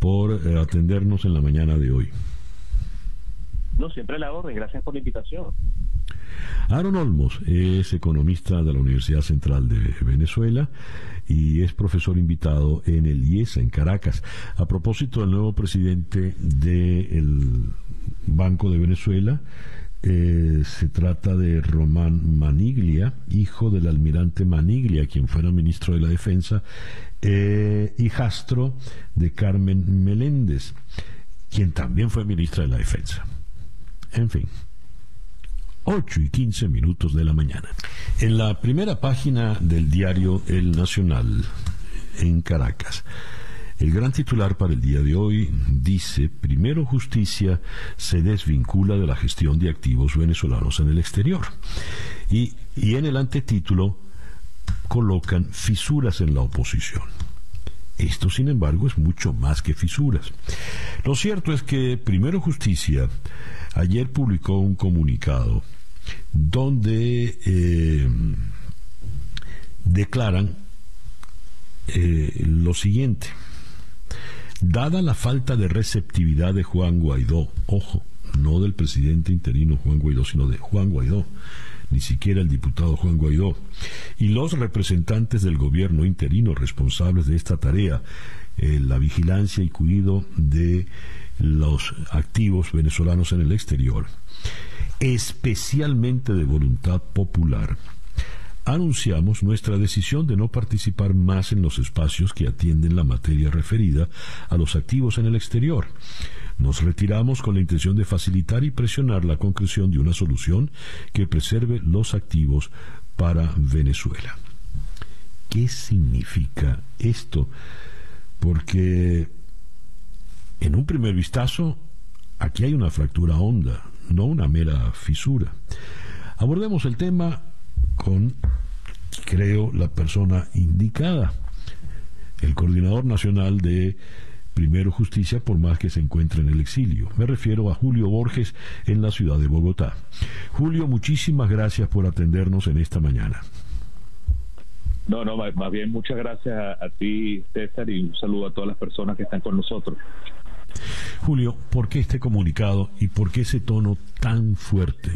por eh, atendernos en la mañana de hoy. No, siempre la orden. Gracias por la invitación. Aaron Olmos es economista de la Universidad Central de Venezuela y es profesor invitado en el IESA, en Caracas. A propósito del nuevo presidente del Banco de Venezuela, eh, se trata de Román Maniglia, hijo del almirante Maniglia, quien fuera ministro de la Defensa, eh, hijastro de Carmen Meléndez, quien también fue ministra de la Defensa. En fin. 8 y 15 minutos de la mañana. En la primera página del diario El Nacional, en Caracas, el gran titular para el día de hoy dice, primero justicia se desvincula de la gestión de activos venezolanos en el exterior. Y, y en el antetítulo colocan fisuras en la oposición. Esto, sin embargo, es mucho más que fisuras. Lo cierto es que Primero Justicia ayer publicó un comunicado donde eh, declaran eh, lo siguiente. Dada la falta de receptividad de Juan Guaidó, ojo, no del presidente interino Juan Guaidó, sino de Juan Guaidó, ni siquiera el diputado Juan Guaidó, y los representantes del gobierno interino responsables de esta tarea, eh, la vigilancia y cuidado de los activos venezolanos en el exterior, especialmente de voluntad popular, anunciamos nuestra decisión de no participar más en los espacios que atienden la materia referida a los activos en el exterior. Nos retiramos con la intención de facilitar y presionar la concreción de una solución que preserve los activos para Venezuela. ¿Qué significa esto? Porque en un primer vistazo, aquí hay una fractura honda, no una mera fisura. Abordemos el tema con, creo, la persona indicada, el coordinador nacional de Primero Justicia, por más que se encuentre en el exilio. Me refiero a Julio Borges en la ciudad de Bogotá. Julio, muchísimas gracias por atendernos en esta mañana. No, no, más bien muchas gracias a, ti, César, y un saludo a todas las personas que están con nosotros. Julio, ¿por qué este comunicado y por qué ese tono tan fuerte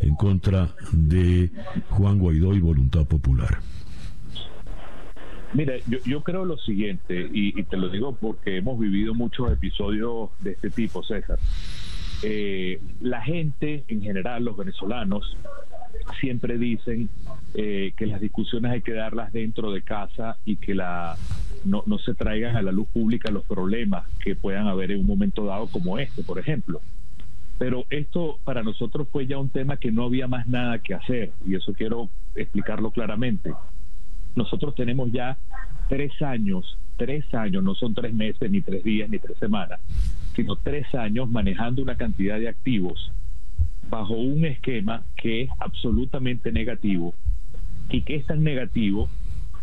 en contra de Juan Guaidó y Voluntad Popular? Mira, yo, creo lo siguiente, y, te lo digo porque hemos vivido muchos episodios de este tipo, César. Eh, la gente en general, los venezolanos, siempre dicen eh, que las discusiones hay que darlas dentro de casa y que la no, no se traigan a la luz pública los problemas que puedan haber en un momento dado como este, por ejemplo. Pero esto para nosotros fue ya un tema que no había más nada que hacer y eso quiero explicarlo claramente. Nosotros tenemos ya tres años, tres años, no son tres meses, ni tres días, ni tres semanas, sino tres años manejando una cantidad de activos bajo un esquema que es absolutamente negativo y que es tan negativo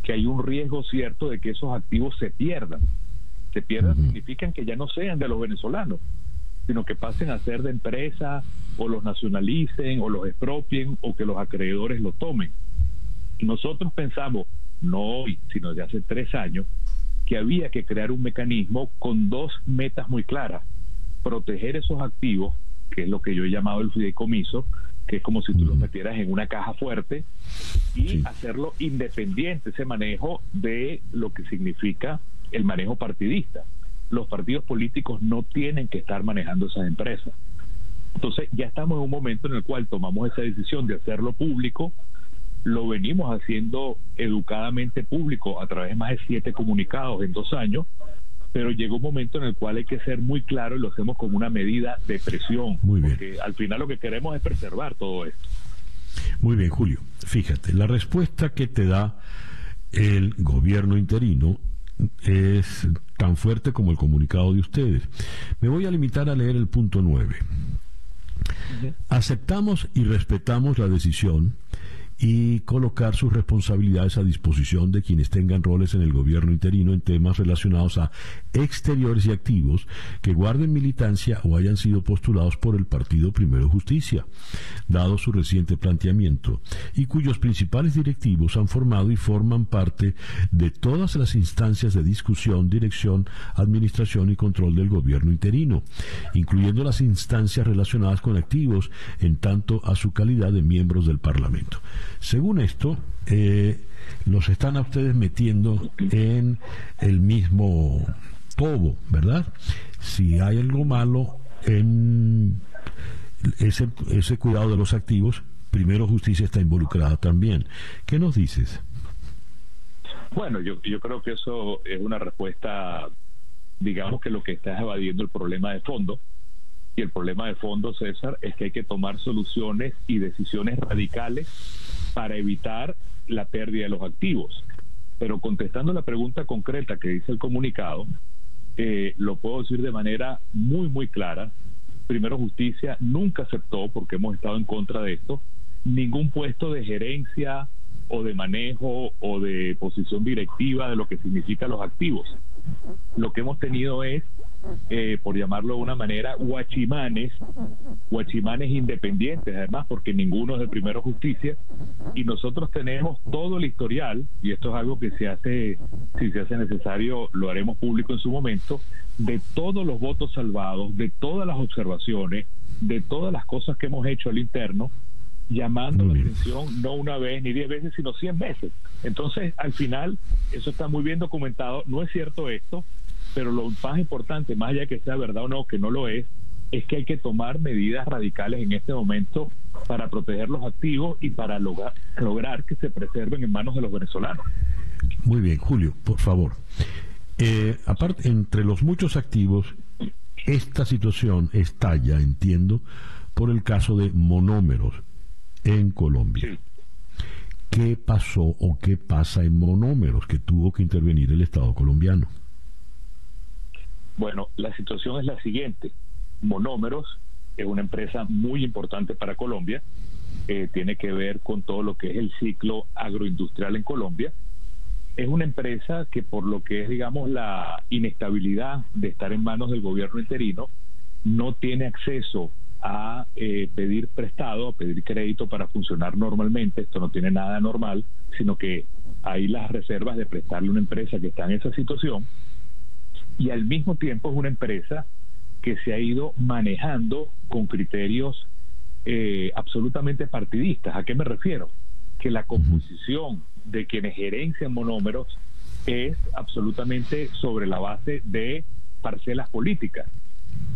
que hay un riesgo cierto de que esos activos se pierdan. Se pierdan significan que ya no sean de los venezolanos, sino que pasen a ser de empresa o los nacionalicen o los expropien o que los acreedores lo tomen. Nosotros pensamos, no hoy, sino desde hace tres años, que había que crear un mecanismo con dos metas muy claras. Proteger esos activos, que es lo que yo he llamado el fideicomiso, que es como si tú los metieras en una caja fuerte, y hacerlo independiente, ese manejo de lo que significa el manejo partidista. Los partidos políticos no tienen que estar manejando esas empresas. Entonces ya estamos en un momento en el cual tomamos esa decisión de hacerlo público, lo venimos haciendo educadamente público a través de más de siete comunicados en dos años, pero llegó un momento en el cual hay que ser muy claro y lo hacemos como una medida de presión, muy bien. porque al final lo que queremos es preservar todo esto. Muy bien, Julio. Fíjate, la respuesta que te da el gobierno interino es tan fuerte como el comunicado de ustedes. Me voy a limitar a leer el punto 9. Aceptamos y respetamos la decisión y colocar sus responsabilidades a disposición de quienes tengan roles en el gobierno interino en temas relacionados a exteriores y activos que guarden militancia o hayan sido postulados por el Partido Primero Justicia, dado su reciente planteamiento, y cuyos principales directivos han formado y forman parte de todas las instancias de discusión, dirección, administración y control del gobierno interino, incluyendo las instancias relacionadas con activos en tanto a su calidad de miembros del Parlamento. Según esto, eh, los están a ustedes metiendo en el mismo tobo, ¿verdad? Si hay algo malo en ese, ese cuidado de los activos, primero justicia está involucrada también. ¿Qué nos dices? Bueno, yo, yo creo que eso es una respuesta, digamos que lo que está es evadiendo el problema de fondo. Y el problema de fondo, César, es que hay que tomar soluciones y decisiones radicales para evitar la pérdida de los activos. Pero contestando la pregunta concreta que dice el comunicado, eh, lo puedo decir de manera muy, muy clara. Primero Justicia nunca aceptó, porque hemos estado en contra de esto, ningún puesto de gerencia o de manejo o de posición directiva de lo que significan los activos. Lo que hemos tenido es eh, por llamarlo de una manera, guachimanes, guachimanes independientes, además, porque ninguno es de Primero Justicia, y nosotros tenemos todo el historial, y esto es algo que se hace, si se hace necesario, lo haremos público en su momento, de todos los votos salvados, de todas las observaciones, de todas las cosas que hemos hecho al interno, llamando la atención no una vez ni diez veces, sino cien veces. Entonces, al final, eso está muy bien documentado. No es cierto esto, pero lo más importante, más allá de que sea verdad o no, que no lo es, es que hay que tomar medidas radicales en este momento para proteger los activos y para lograr, lograr que se preserven en manos de los venezolanos. Muy bien, Julio, por favor. Eh, aparte, entre los muchos activos, esta situación estalla, entiendo, por el caso de monómeros en Colombia. ¿Qué pasó o qué pasa en monómeros que tuvo que intervenir el Estado colombiano? Bueno, la situación es la siguiente. Monómeros es una empresa muy importante para Colombia. Eh, tiene que ver con todo lo que es el ciclo agroindustrial en Colombia. Es una empresa que por lo que es, digamos, la inestabilidad de estar en manos del gobierno interino, no tiene acceso a eh, pedir prestado, a pedir crédito para funcionar normalmente. Esto no tiene nada normal, sino que hay las reservas de prestarle a una empresa que está en esa situación y al mismo tiempo es una empresa que se ha ido manejando con criterios eh, absolutamente partidistas. ¿A qué me refiero? Que la composición de quienes gerencian monómeros es absolutamente sobre la base de parcelas políticas.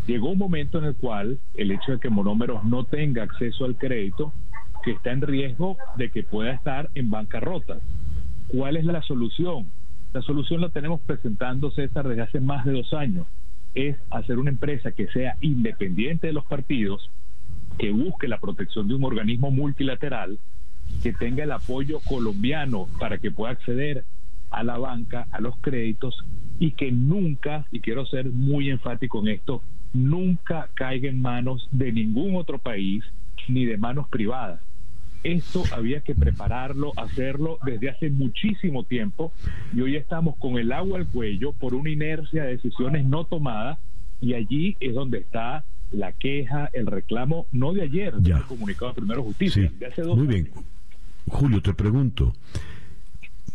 Llegó un momento en el cual el hecho de que monómeros no tenga acceso al crédito que está en riesgo de que pueda estar en bancarrota. ¿Cuál es la solución? La solución la tenemos presentando, César, desde hace más de dos años. Es hacer una empresa que sea independiente de los partidos, que busque la protección de un organismo multilateral, que tenga el apoyo colombiano para que pueda acceder a la banca, a los créditos y que nunca, y quiero ser muy enfático en esto, nunca caiga en manos de ningún otro país ni de manos privadas. Esto había que prepararlo, hacerlo desde hace muchísimo tiempo y hoy estamos con el agua al cuello por una inercia de decisiones no tomadas y allí es donde está la queja, el reclamo, no de ayer, ya. del comunicado de Primero Justicia, de hace dos Muy bien. Julio, te pregunto,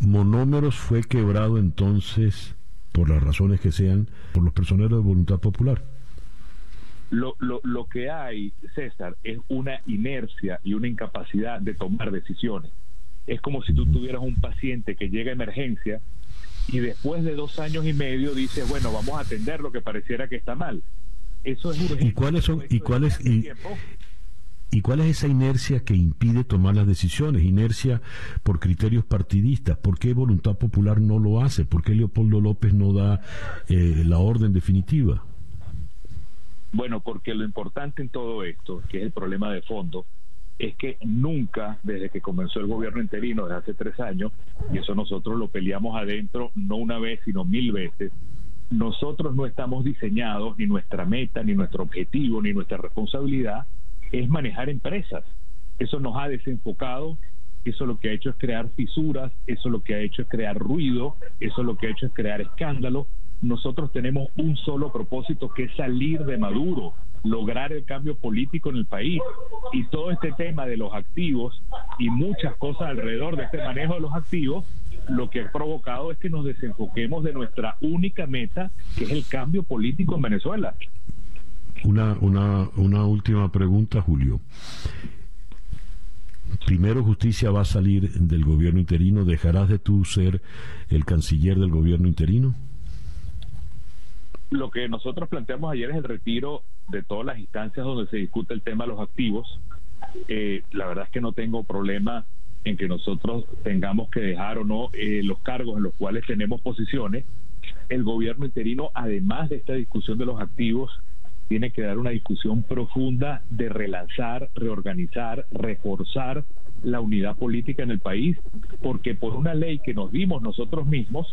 ¿Monómeros fue quebrado entonces, por las razones que sean, por los personeros de voluntad popular? Lo, lo, lo que hay, César, es una inercia y una incapacidad de tomar decisiones. Es como si tú tuvieras un paciente que llega a emergencia y después de dos años y medio dices, bueno, vamos a atender lo que pareciera que está mal. Eso es urgente. ¿Y cuáles son, y cuáles, y, ¿Y cuál es esa inercia que impide tomar las decisiones? Inercia por criterios partidistas. ¿Por qué Voluntad Popular no lo hace? ¿Por qué Leopoldo López no da eh, la orden definitiva? Bueno, porque lo importante en todo esto, que es el problema de fondo, es que nunca, desde que comenzó el gobierno interino, desde hace tres años, y eso nosotros lo peleamos adentro no una vez, sino mil veces, nosotros no estamos diseñados, ni nuestra meta, ni nuestro objetivo, ni nuestra responsabilidad es manejar empresas. Eso nos ha desenfocado, eso lo que ha hecho es crear fisuras, eso lo que ha hecho es crear ruido, eso lo que ha hecho es crear escándalo. Nosotros tenemos un solo propósito que es salir de Maduro, lograr el cambio político en el país. Y todo este tema de los activos y muchas cosas alrededor de este manejo de los activos, lo que ha provocado es que nos desenfoquemos de nuestra única meta, que es el cambio político en Venezuela. Una, una, una última pregunta, Julio. Primero Justicia va a salir del gobierno interino. ¿Dejarás de tú ser el canciller del gobierno interino? Lo que nosotros planteamos ayer es el retiro de todas las instancias donde se discute el tema de los activos. Eh, la verdad es que no tengo problema en que nosotros tengamos que dejar o no eh, los cargos en los cuales tenemos posiciones. El gobierno interino, además de esta discusión de los activos, tiene que dar una discusión profunda de relanzar, reorganizar, reforzar la unidad política en el país, porque por una ley que nos dimos nosotros mismos,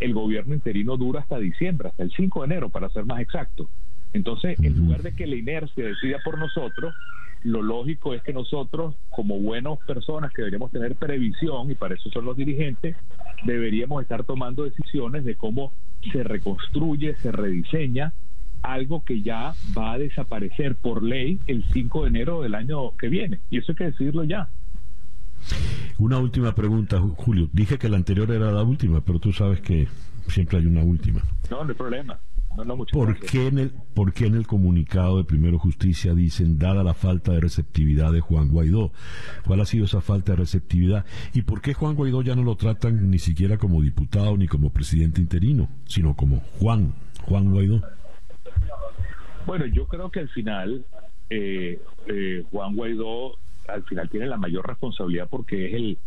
el gobierno interino dura hasta diciembre, hasta el 5 de enero, para ser más exacto. Entonces, en lugar de que la inercia decida por nosotros, lo lógico es que nosotros, como buenas personas que deberíamos tener previsión, y para eso son los dirigentes, deberíamos estar tomando decisiones de cómo se reconstruye, se rediseña algo que ya va a desaparecer por ley el 5 de enero del año que viene. Y eso hay que decirlo ya. Una última pregunta, Julio. Dije que la anterior era la última, pero tú sabes que siempre hay una última. No, no hay problema. No, no, ¿Por, qué en el, ¿Por qué en el comunicado de Primero Justicia dicen, dada la falta de receptividad de Juan Guaidó? ¿Cuál ha sido esa falta de receptividad? ¿Y por qué Juan Guaidó ya no lo tratan ni siquiera como diputado ni como presidente interino, sino como Juan, Juan Guaidó? Bueno, yo creo que al final eh, eh, Juan Guaidó al final tiene la mayor responsabilidad porque es el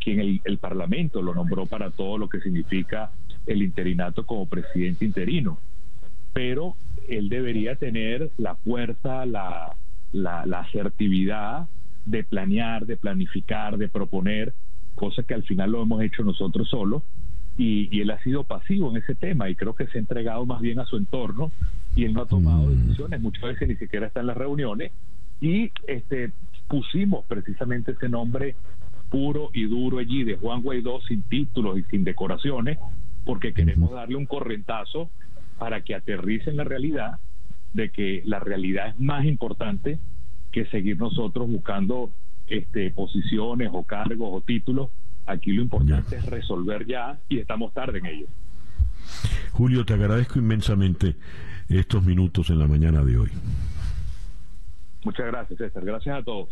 quien el, el, Parlamento lo nombró para todo lo que significa el interinato como presidente interino. Pero él debería tener la fuerza, la, la, la asertividad de planear, de planificar, de proponer, cosa que al final lo hemos hecho nosotros solos. Y, y, él ha sido pasivo en ese tema y creo que se ha entregado más bien a su entorno y él no ha tomado decisiones, muchas veces ni siquiera está en las reuniones y este pusimos precisamente ese nombre puro y duro allí de Juan Guaidó sin títulos y sin decoraciones porque queremos darle un correntazo para que aterrice en la realidad de que la realidad es más importante que seguir nosotros buscando este posiciones o cargos o títulos. Aquí lo importante es resolver ya y estamos tarde en ello. Julio te agradezco inmensamente estos minutos en la mañana de hoy. Muchas gracias, César. Gracias a todos.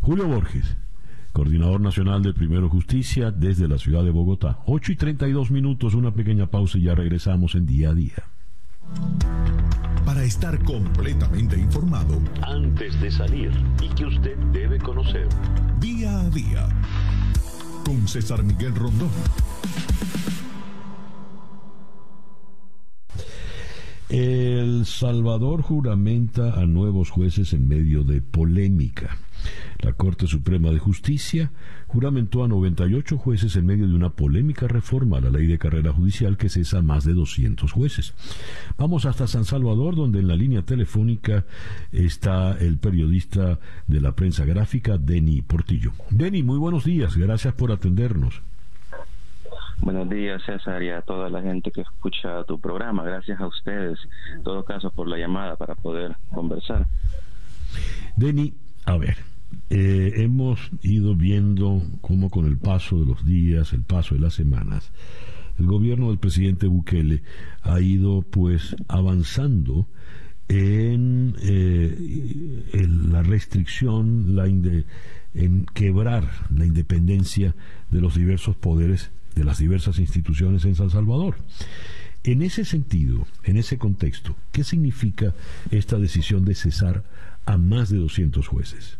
Julio Borges, coordinador nacional del Primero Justicia desde la ciudad de Bogotá. 8 y 32 minutos, una pequeña pausa y ya regresamos en día a día. para estar completamente informado antes de salir y que usted debe conocer. Día a día con César Miguel Rondón. El Salvador juramenta a nuevos jueces en medio de polémica. La Corte Suprema de Justicia juramentó a 98 jueces en medio de una polémica reforma a la ley de carrera judicial que cesa a más de 200 jueces. Vamos hasta San Salvador, donde en la línea telefónica está el periodista de la prensa gráfica, Denny Portillo. Denny, muy buenos días, gracias por atendernos. Buenos días, César, y a toda la gente que escucha tu programa. Gracias a ustedes, en todo caso, por la llamada para poder conversar. Denny, a ver, eh, hemos ido viendo cómo con el paso de los días, el paso de las semanas, el gobierno del presidente Bukele ha ido pues avanzando en, eh, la restricción, la en quebrar la independencia de los diversos poderes de las diversas instituciones en San Salvador. En ese sentido, en ese contexto, ¿qué significa esta decisión de cesar a más de 200 jueces?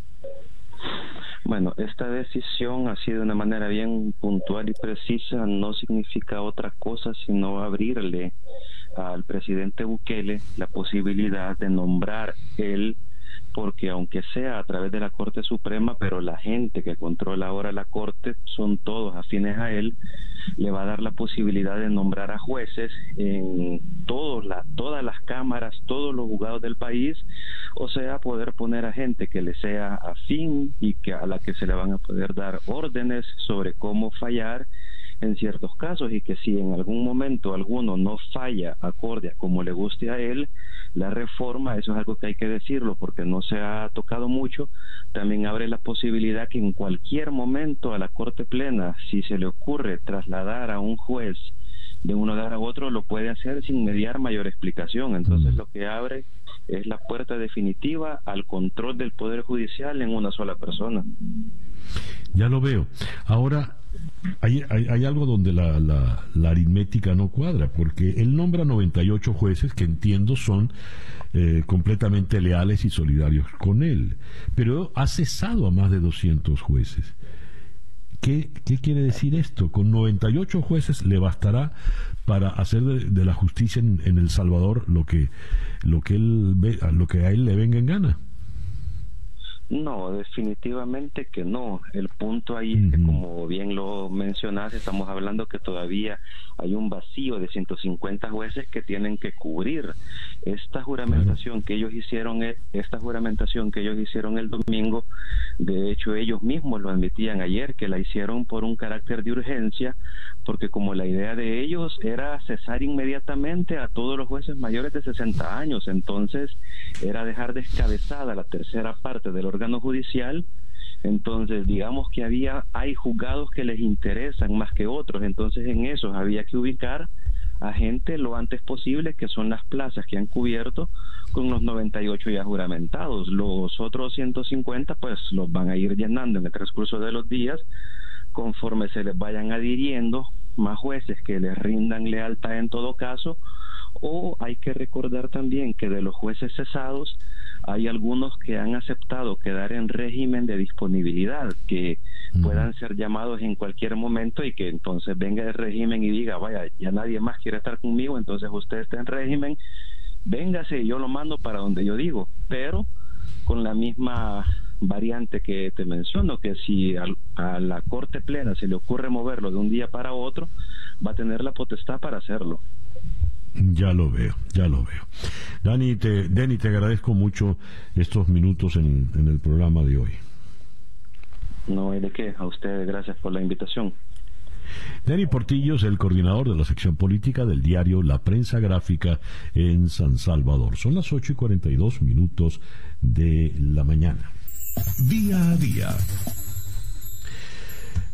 Bueno, esta decisión sido de una manera bien puntual y precisa, no significa otra cosa sino abrirle al presidente Bukele la posibilidad de nombrar él porque aunque sea a través de la Corte Suprema, pero la gente que controla ahora la Corte son todos afines a él, le va a dar la posibilidad de nombrar a jueces en todos todas las cámaras, todos los juzgados del país, o sea, poder poner a gente que le sea afín y que a la que se le van a poder dar órdenes sobre cómo fallar en ciertos casos y que si en algún momento alguno no falla acorde a como le guste a él, la reforma, eso es algo que hay que decirlo porque no se ha tocado mucho, también abre la posibilidad que en cualquier momento a la Corte Plena, si se le ocurre trasladar a un juez de un lugar a otro, lo puede hacer sin mediar mayor explicación. Entonces lo que abre es la puerta definitiva al control del Poder Judicial en una sola persona. Ya lo veo. Ahora, hay, hay, algo donde la, aritmética no cuadra, porque él nombra 98 jueces que entiendo son eh, completamente leales y solidarios con él, pero ha cesado a más de 200 jueces. ¿Qué, quiere decir esto? Con 98 jueces le bastará para hacer de, la justicia en, El Salvador lo que, lo que él ve, lo que a él le venga en gana. No, definitivamente que no. El punto ahí es que, como bien lo mencionas, estamos hablando que todavía hay un vacío de 150 jueces que tienen que cubrir esta juramentación que ellos hicieron, esta juramentación que ellos hicieron el domingo. De hecho, ellos mismos lo admitían ayer que la hicieron por un carácter de urgencia, porque como la idea de ellos era cesar inmediatamente a todos los jueces mayores de 60 años, entonces era dejar descabezada la tercera parte del órgano judicial, entonces digamos que había, hay juzgados que les interesan más que otros, entonces en esos había que ubicar a gente lo antes posible, que son las plazas que han cubierto con los 98 ya juramentados. Los otros 150 pues los van a ir llenando en el transcurso de los días conforme se les vayan adhiriendo más jueces que les rindan lealtad en todo caso o hay que recordar también que de los jueces cesados hay algunos que han aceptado quedar en régimen de disponibilidad, que puedan ser llamados en cualquier momento y que entonces venga el régimen y diga, vaya, ya nadie más quiere estar conmigo, entonces usted está en régimen, véngase yo lo mando para donde yo digo, pero con la misma variante que te menciono, que si a la Corte Plena se le ocurre moverlo de un día para otro, va a tener la potestad para hacerlo. Ya lo veo, ya lo veo. Dani, te, Dani, te agradezco mucho estos minutos en, en el programa de hoy. No hay de qué, a ustedes gracias por la invitación. Dani Portillo es el coordinador de la sección política del diario La Prensa Gráfica en San Salvador. Son las 8 y 42 minutos de la mañana. Día a día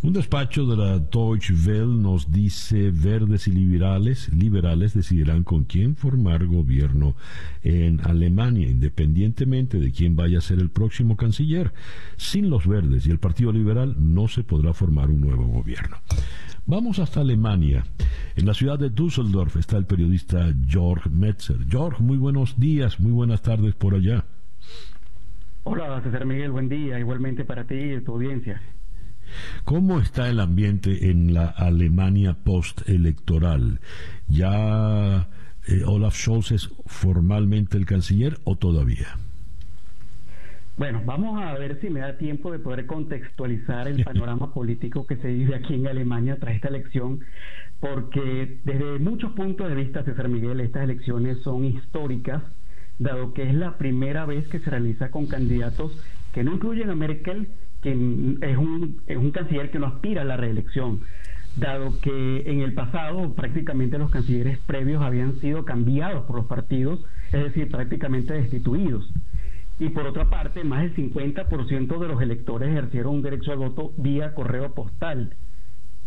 un despacho de la Deutsche Welle nos dice verdes y liberales, liberales decidirán con quién formar gobierno en Alemania, independientemente de quién vaya a ser el próximo canciller. Sin los verdes y el Partido Liberal no se podrá formar un nuevo gobierno. Vamos hasta Alemania. En la ciudad de Düsseldorf está el periodista Georg Metzer. Georg, muy buenos días, muy buenas tardes por allá. Hola, César Miguel, buen día, igualmente para ti y tu audiencia. ¿Cómo está el ambiente en la Alemania postelectoral? ¿Ya eh, Olaf Scholz es formalmente el canciller o todavía? Bueno, vamos a ver si me da tiempo de poder contextualizar el [LAUGHS] panorama político que se vive aquí en Alemania tras esta elección, porque desde muchos puntos de vista, César Miguel, estas elecciones son históricas, dado que es la primera vez que se realiza con candidatos que no incluyen a Merkel, que es un, es un canciller que no aspira a la reelección, dado que en el pasado prácticamente los cancilleres previos habían sido cambiados por los partidos, es decir, prácticamente destituidos y por otra parte, más del 50% de los electores ejercieron un derecho al voto vía correo postal.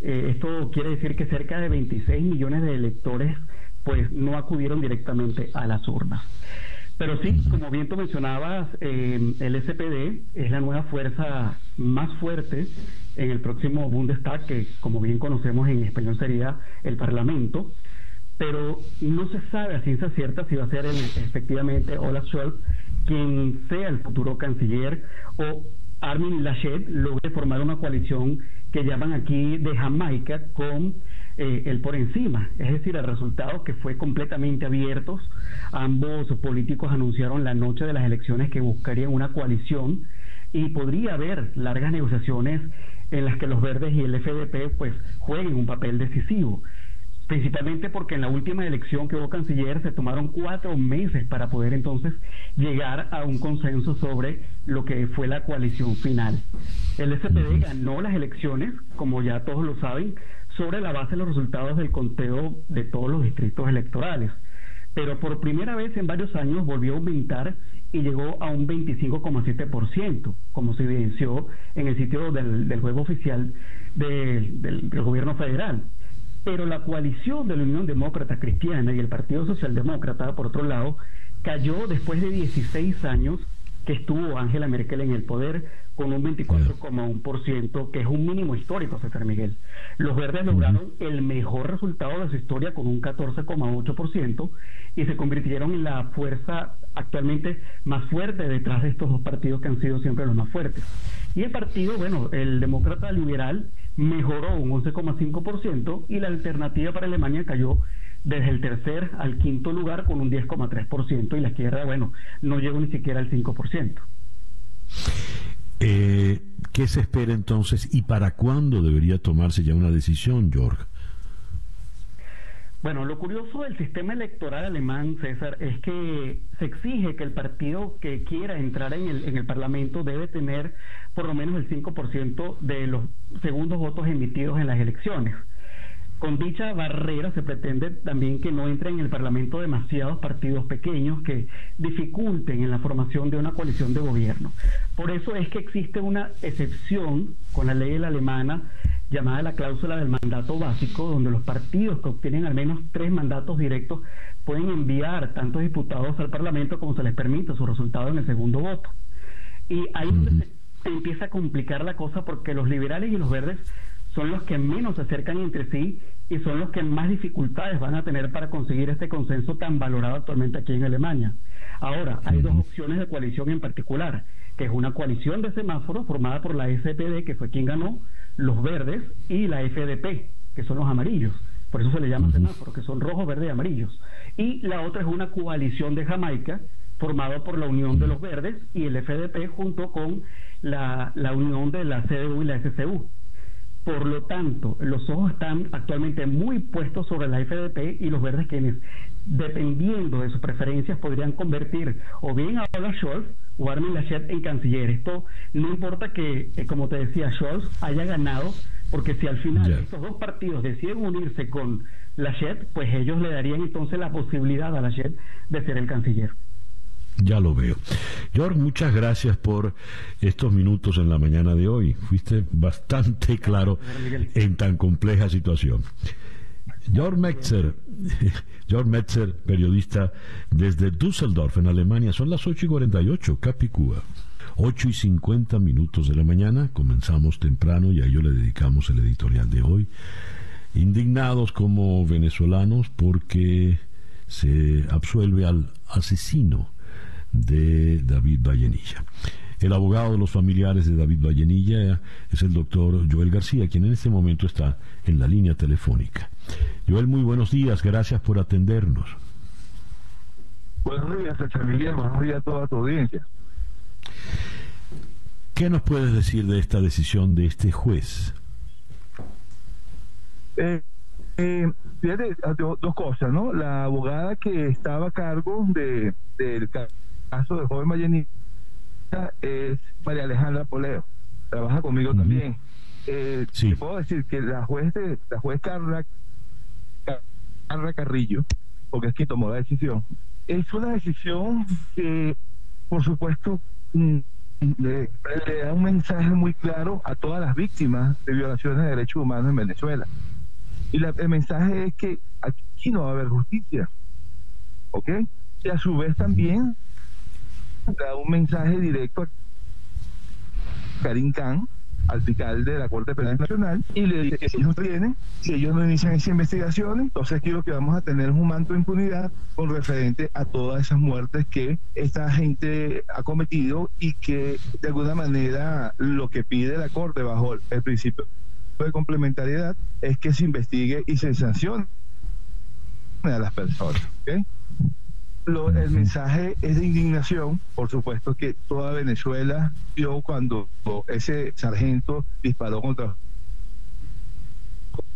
Eh, esto quiere decir que cerca de 26 millones de electores pues no acudieron directamente a las urnas. Pero sí, como bien tú mencionabas, eh, el SPD es la nueva fuerza más fuerte en el próximo Bundestag, que como bien conocemos en español sería el Parlamento, pero no se sabe a ciencia cierta si va a ser efectivamente Olaf Scholz quien sea el futuro canciller o Armin Laschet logre formar una coalición que llaman aquí de Jamaica con eh, el por encima, es decir, el resultado que fue completamente abiertos. Ambos políticos anunciaron la noche de las elecciones que buscarían una coalición y podría haber largas negociaciones en las que los verdes y el FDP pues jueguen un papel decisivo principalmente porque en la última elección que hubo canciller se tomaron cuatro meses para poder entonces llegar a un consenso sobre lo que fue la coalición final. El SPD ganó las elecciones, como ya todos lo saben, sobre la base de los resultados del conteo de todos los distritos electorales. Pero por primera vez en varios años volvió a aumentar y llegó a un 25,7%, como se evidenció en el sitio del, juego oficial del gobierno federal. Pero la coalición de la Unión Demócrata Cristiana y el Partido Socialdemócrata, por otro lado, cayó después de 16 años que estuvo Angela Merkel en el poder con un 24,1%, que es un mínimo histórico, César Miguel. Los verdes lograron el mejor resultado de su historia con un 14,8% y se convirtieron en la fuerza actualmente más fuerte detrás de estos dos partidos que han sido siempre los más fuertes. Y el partido, bueno, el demócrata liberal, mejoró un 11,5% y la alternativa para Alemania cayó desde el tercer al quinto lugar con un 10,3% y la izquierda, bueno, no llegó ni siquiera al 5%. Eh, ¿Qué se espera entonces y para cuándo debería tomarse ya una decisión, Georg? Bueno, lo curioso del sistema electoral alemán, César, es que se exige que el partido que quiera entrar en el, en el Parlamento debe tener por lo menos el 5% de los segundos votos emitidos en las elecciones. Con dicha barrera se pretende también que no entren en el Parlamento demasiados partidos pequeños que dificulten en la formación de una coalición de gobierno. Por eso es que existe una excepción con la ley alemana llamada la cláusula del mandato básico, donde los partidos que obtienen al menos tres mandatos directos pueden enviar tantos diputados al Parlamento como se les permite su resultado en el segundo voto. Y ahí se empieza a complicar la cosa porque los liberales y los verdes son los que menos se acercan entre sí y son los que más dificultades van a tener para conseguir este consenso tan valorado actualmente aquí en Alemania. Ahora, hay dos opciones de coalición en particular, que es una coalición de semáforos formada por la SPD, que fue quien ganó, los verdes, y la FDP, que son los amarillos. Por eso se le llama semáforo, que son rojos, verdes y amarillos. Y la otra es una coalición de Jamaica, formada por la Unión de los Verdes y el FDP junto con la, la unión de la CDU y la SCU. Por lo tanto, los ojos están actualmente muy puestos sobre la FDP y los verdes quienes, dependiendo de sus preferencias, podrían convertir o bien a Olaf Scholz o Armin Laschet en canciller. Esto no importa que, eh, como te decía, Scholz haya ganado, porque si al final estos dos partidos deciden unirse con Laschet, pues ellos le darían entonces la posibilidad a Laschet de ser el canciller. Ya lo veo. George, muchas gracias por estos minutos en la mañana de hoy. Fuiste bastante claro en tan compleja situación. George Metzer, [LAUGHS] George Metzer, periodista desde Düsseldorf, en Alemania. Son las 8 y 48, Capicúa. 8 y 50 minutos de la mañana. Comenzamos temprano y a ello le dedicamos el editorial de hoy. indignados como venezolanos porque se absuelve al asesino de David Vallenilla. El abogado de los familiares de David Vallenilla es el doctor Joel García, quien en este momento está en la línea telefónica. Joel, muy buenos días, gracias por atendernos. Buenos días, Miguel, buenos días a toda tu audiencia. ¿Qué nos puedes decir de esta decisión de este juez? Eh, eh, dos cosas, ¿no? La abogada que estaba a cargo de, del caso del joven Vallenilla es María Alejandra Poleo, trabaja conmigo también. Eh, sí. puedo decir que la juez de, la juez Carla, Carla Carrillo, porque es quien tomó la decisión, es una decisión que, por supuesto, mm, le, da un mensaje muy claro a todas las víctimas de violaciones de derechos humanos en Venezuela. Y el mensaje es que aquí no va a haber justicia. ¿Ok? Y a su vez también da un mensaje directo a Karim Khan, al fiscal de la Corte Penal Nacional, y le dice que si ellos tienen, si ellos no inician esa investigación, entonces aquí lo que vamos a tener es un manto de impunidad con referente a todas esas muertes que esta gente ha cometido y que de alguna manera lo que pide la Corte bajo el principio de complementariedad es que se investigue y se sancione a las personas. ¿okay? El mensaje es de indignación, por supuesto que toda Venezuela vio cuando ese sargento disparó contra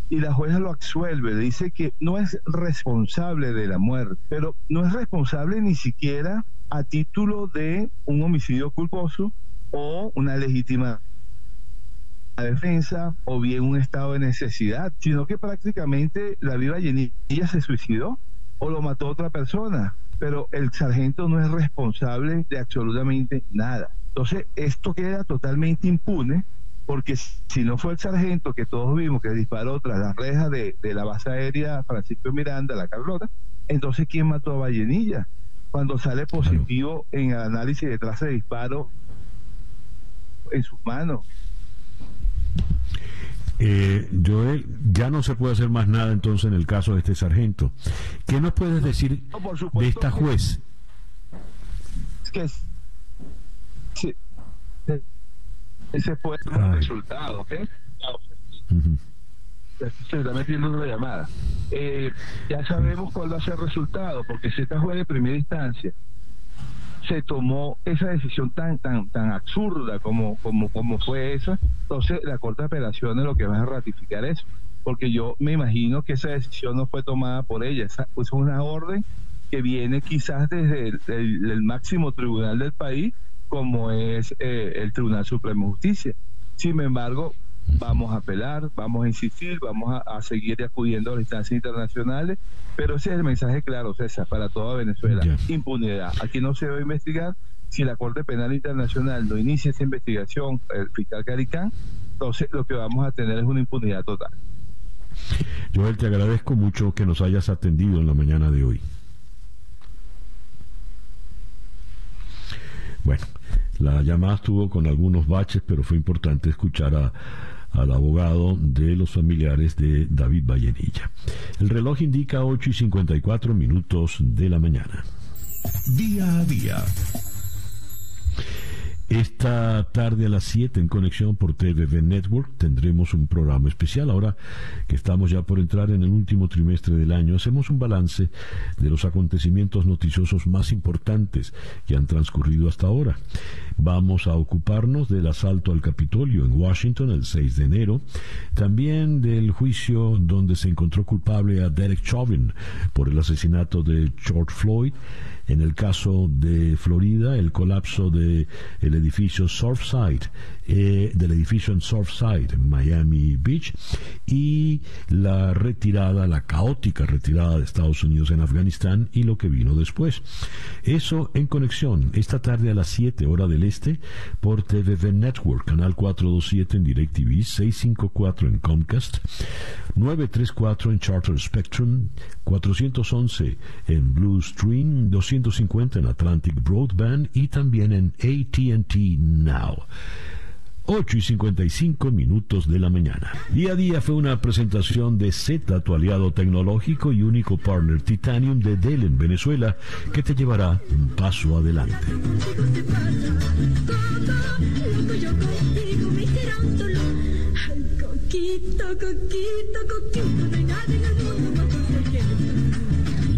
y la jueza lo absuelve, dice que no es responsable de la muerte, pero no es responsable ni siquiera a título de un homicidio culposo o una legítima defensa o bien un estado de necesidad, sino que prácticamente la viva Llenilla se suicidó o lo mató otra persona pero el sargento no es responsable de absolutamente nada. Entonces, esto queda totalmente impune porque si no fue el sargento que todos vimos que disparó tras las rejas de, la base aérea Francisco Miranda, la Carlota, entonces ¿quién mató a Vallenilla? Cuando sale positivo en el análisis de traza de disparo en sus manos. Eh, Joel, ya no se puede hacer más nada entonces en el caso de este sargento. ¿Qué nos puedes decir de esta juez? que ese fue el resultado, ¿ok? Se está metiendo una llamada. Eh, ya sabemos cuál va a ser el resultado, porque si esta juez de primera instancia se tomó esa decisión tan tan tan absurda como como como fue esa. Entonces la corte de apelaciones lo que va a ratificar eso porque yo me imagino que esa decisión no fue tomada por ella. Esa pues es una orden que viene quizás desde el, máximo tribunal del país como es eh, el Tribunal Supremo de Justicia. Sin embargo vamos a apelar, vamos a insistir, vamos a, seguir acudiendo a las instancias internacionales, pero ese es el mensaje claro, César, para toda Venezuela. Impunidad. Aquí no se va a investigar. Si la Corte Penal Internacional no inicia esa investigación, el fiscal Caricán, entonces lo que vamos a tener es una impunidad total. Joel, te agradezco mucho que nos hayas atendido en la mañana de hoy. Bueno, la llamada estuvo con algunos baches, pero fue importante escuchar a al abogado de los familiares de David Vallenilla. El reloj indica 8 y 54 minutos de la mañana. Día a día esta tarde a las 7 en conexión por TVV Network tendremos un programa especial. Ahora que estamos ya por entrar en el último trimestre del año, hacemos un balance de los acontecimientos noticiosos más importantes que han transcurrido hasta ahora. Vamos a ocuparnos del asalto al Capitolio en Washington el 6 de enero, también del juicio donde se encontró culpable a Derek Chauvin por el asesinato de George Floyd, en el caso de Florida, el colapso del edificio Surfside, eh, del edificio en Surfside, en Miami Beach, y la retirada, la caótica retirada de Estados Unidos en Afganistán y lo que vino después. Eso en conexión, esta tarde a las 7 hora del este, por TVV Network, canal 427 en DirecTV, 654 en Comcast, 934 en Charter Spectrum, 411 en Blue Stream, 250 en Atlantic Broadband y también en ATT Now. 8 y 55 minutos de la mañana. Día a día fue una presentación de Z, tu aliado tecnológico y único partner Titanium de Dell en Venezuela, que te llevará un paso adelante.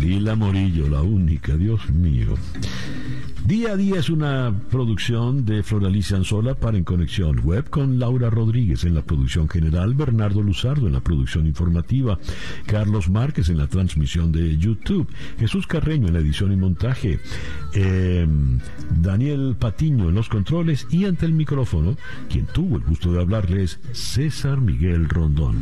Lila Morillo, la única, Dios mío. Día a día es una producción de Floralicia Anzola para En Conexión Web con Laura Rodríguez en la producción general, Bernardo Luzardo en la producción informativa, Carlos Márquez en la transmisión de YouTube, Jesús Carreño en la edición y montaje, em, Daniel Patiño en los controles y ante el micrófono, quien tuvo el gusto de hablarles, César Miguel Rondón.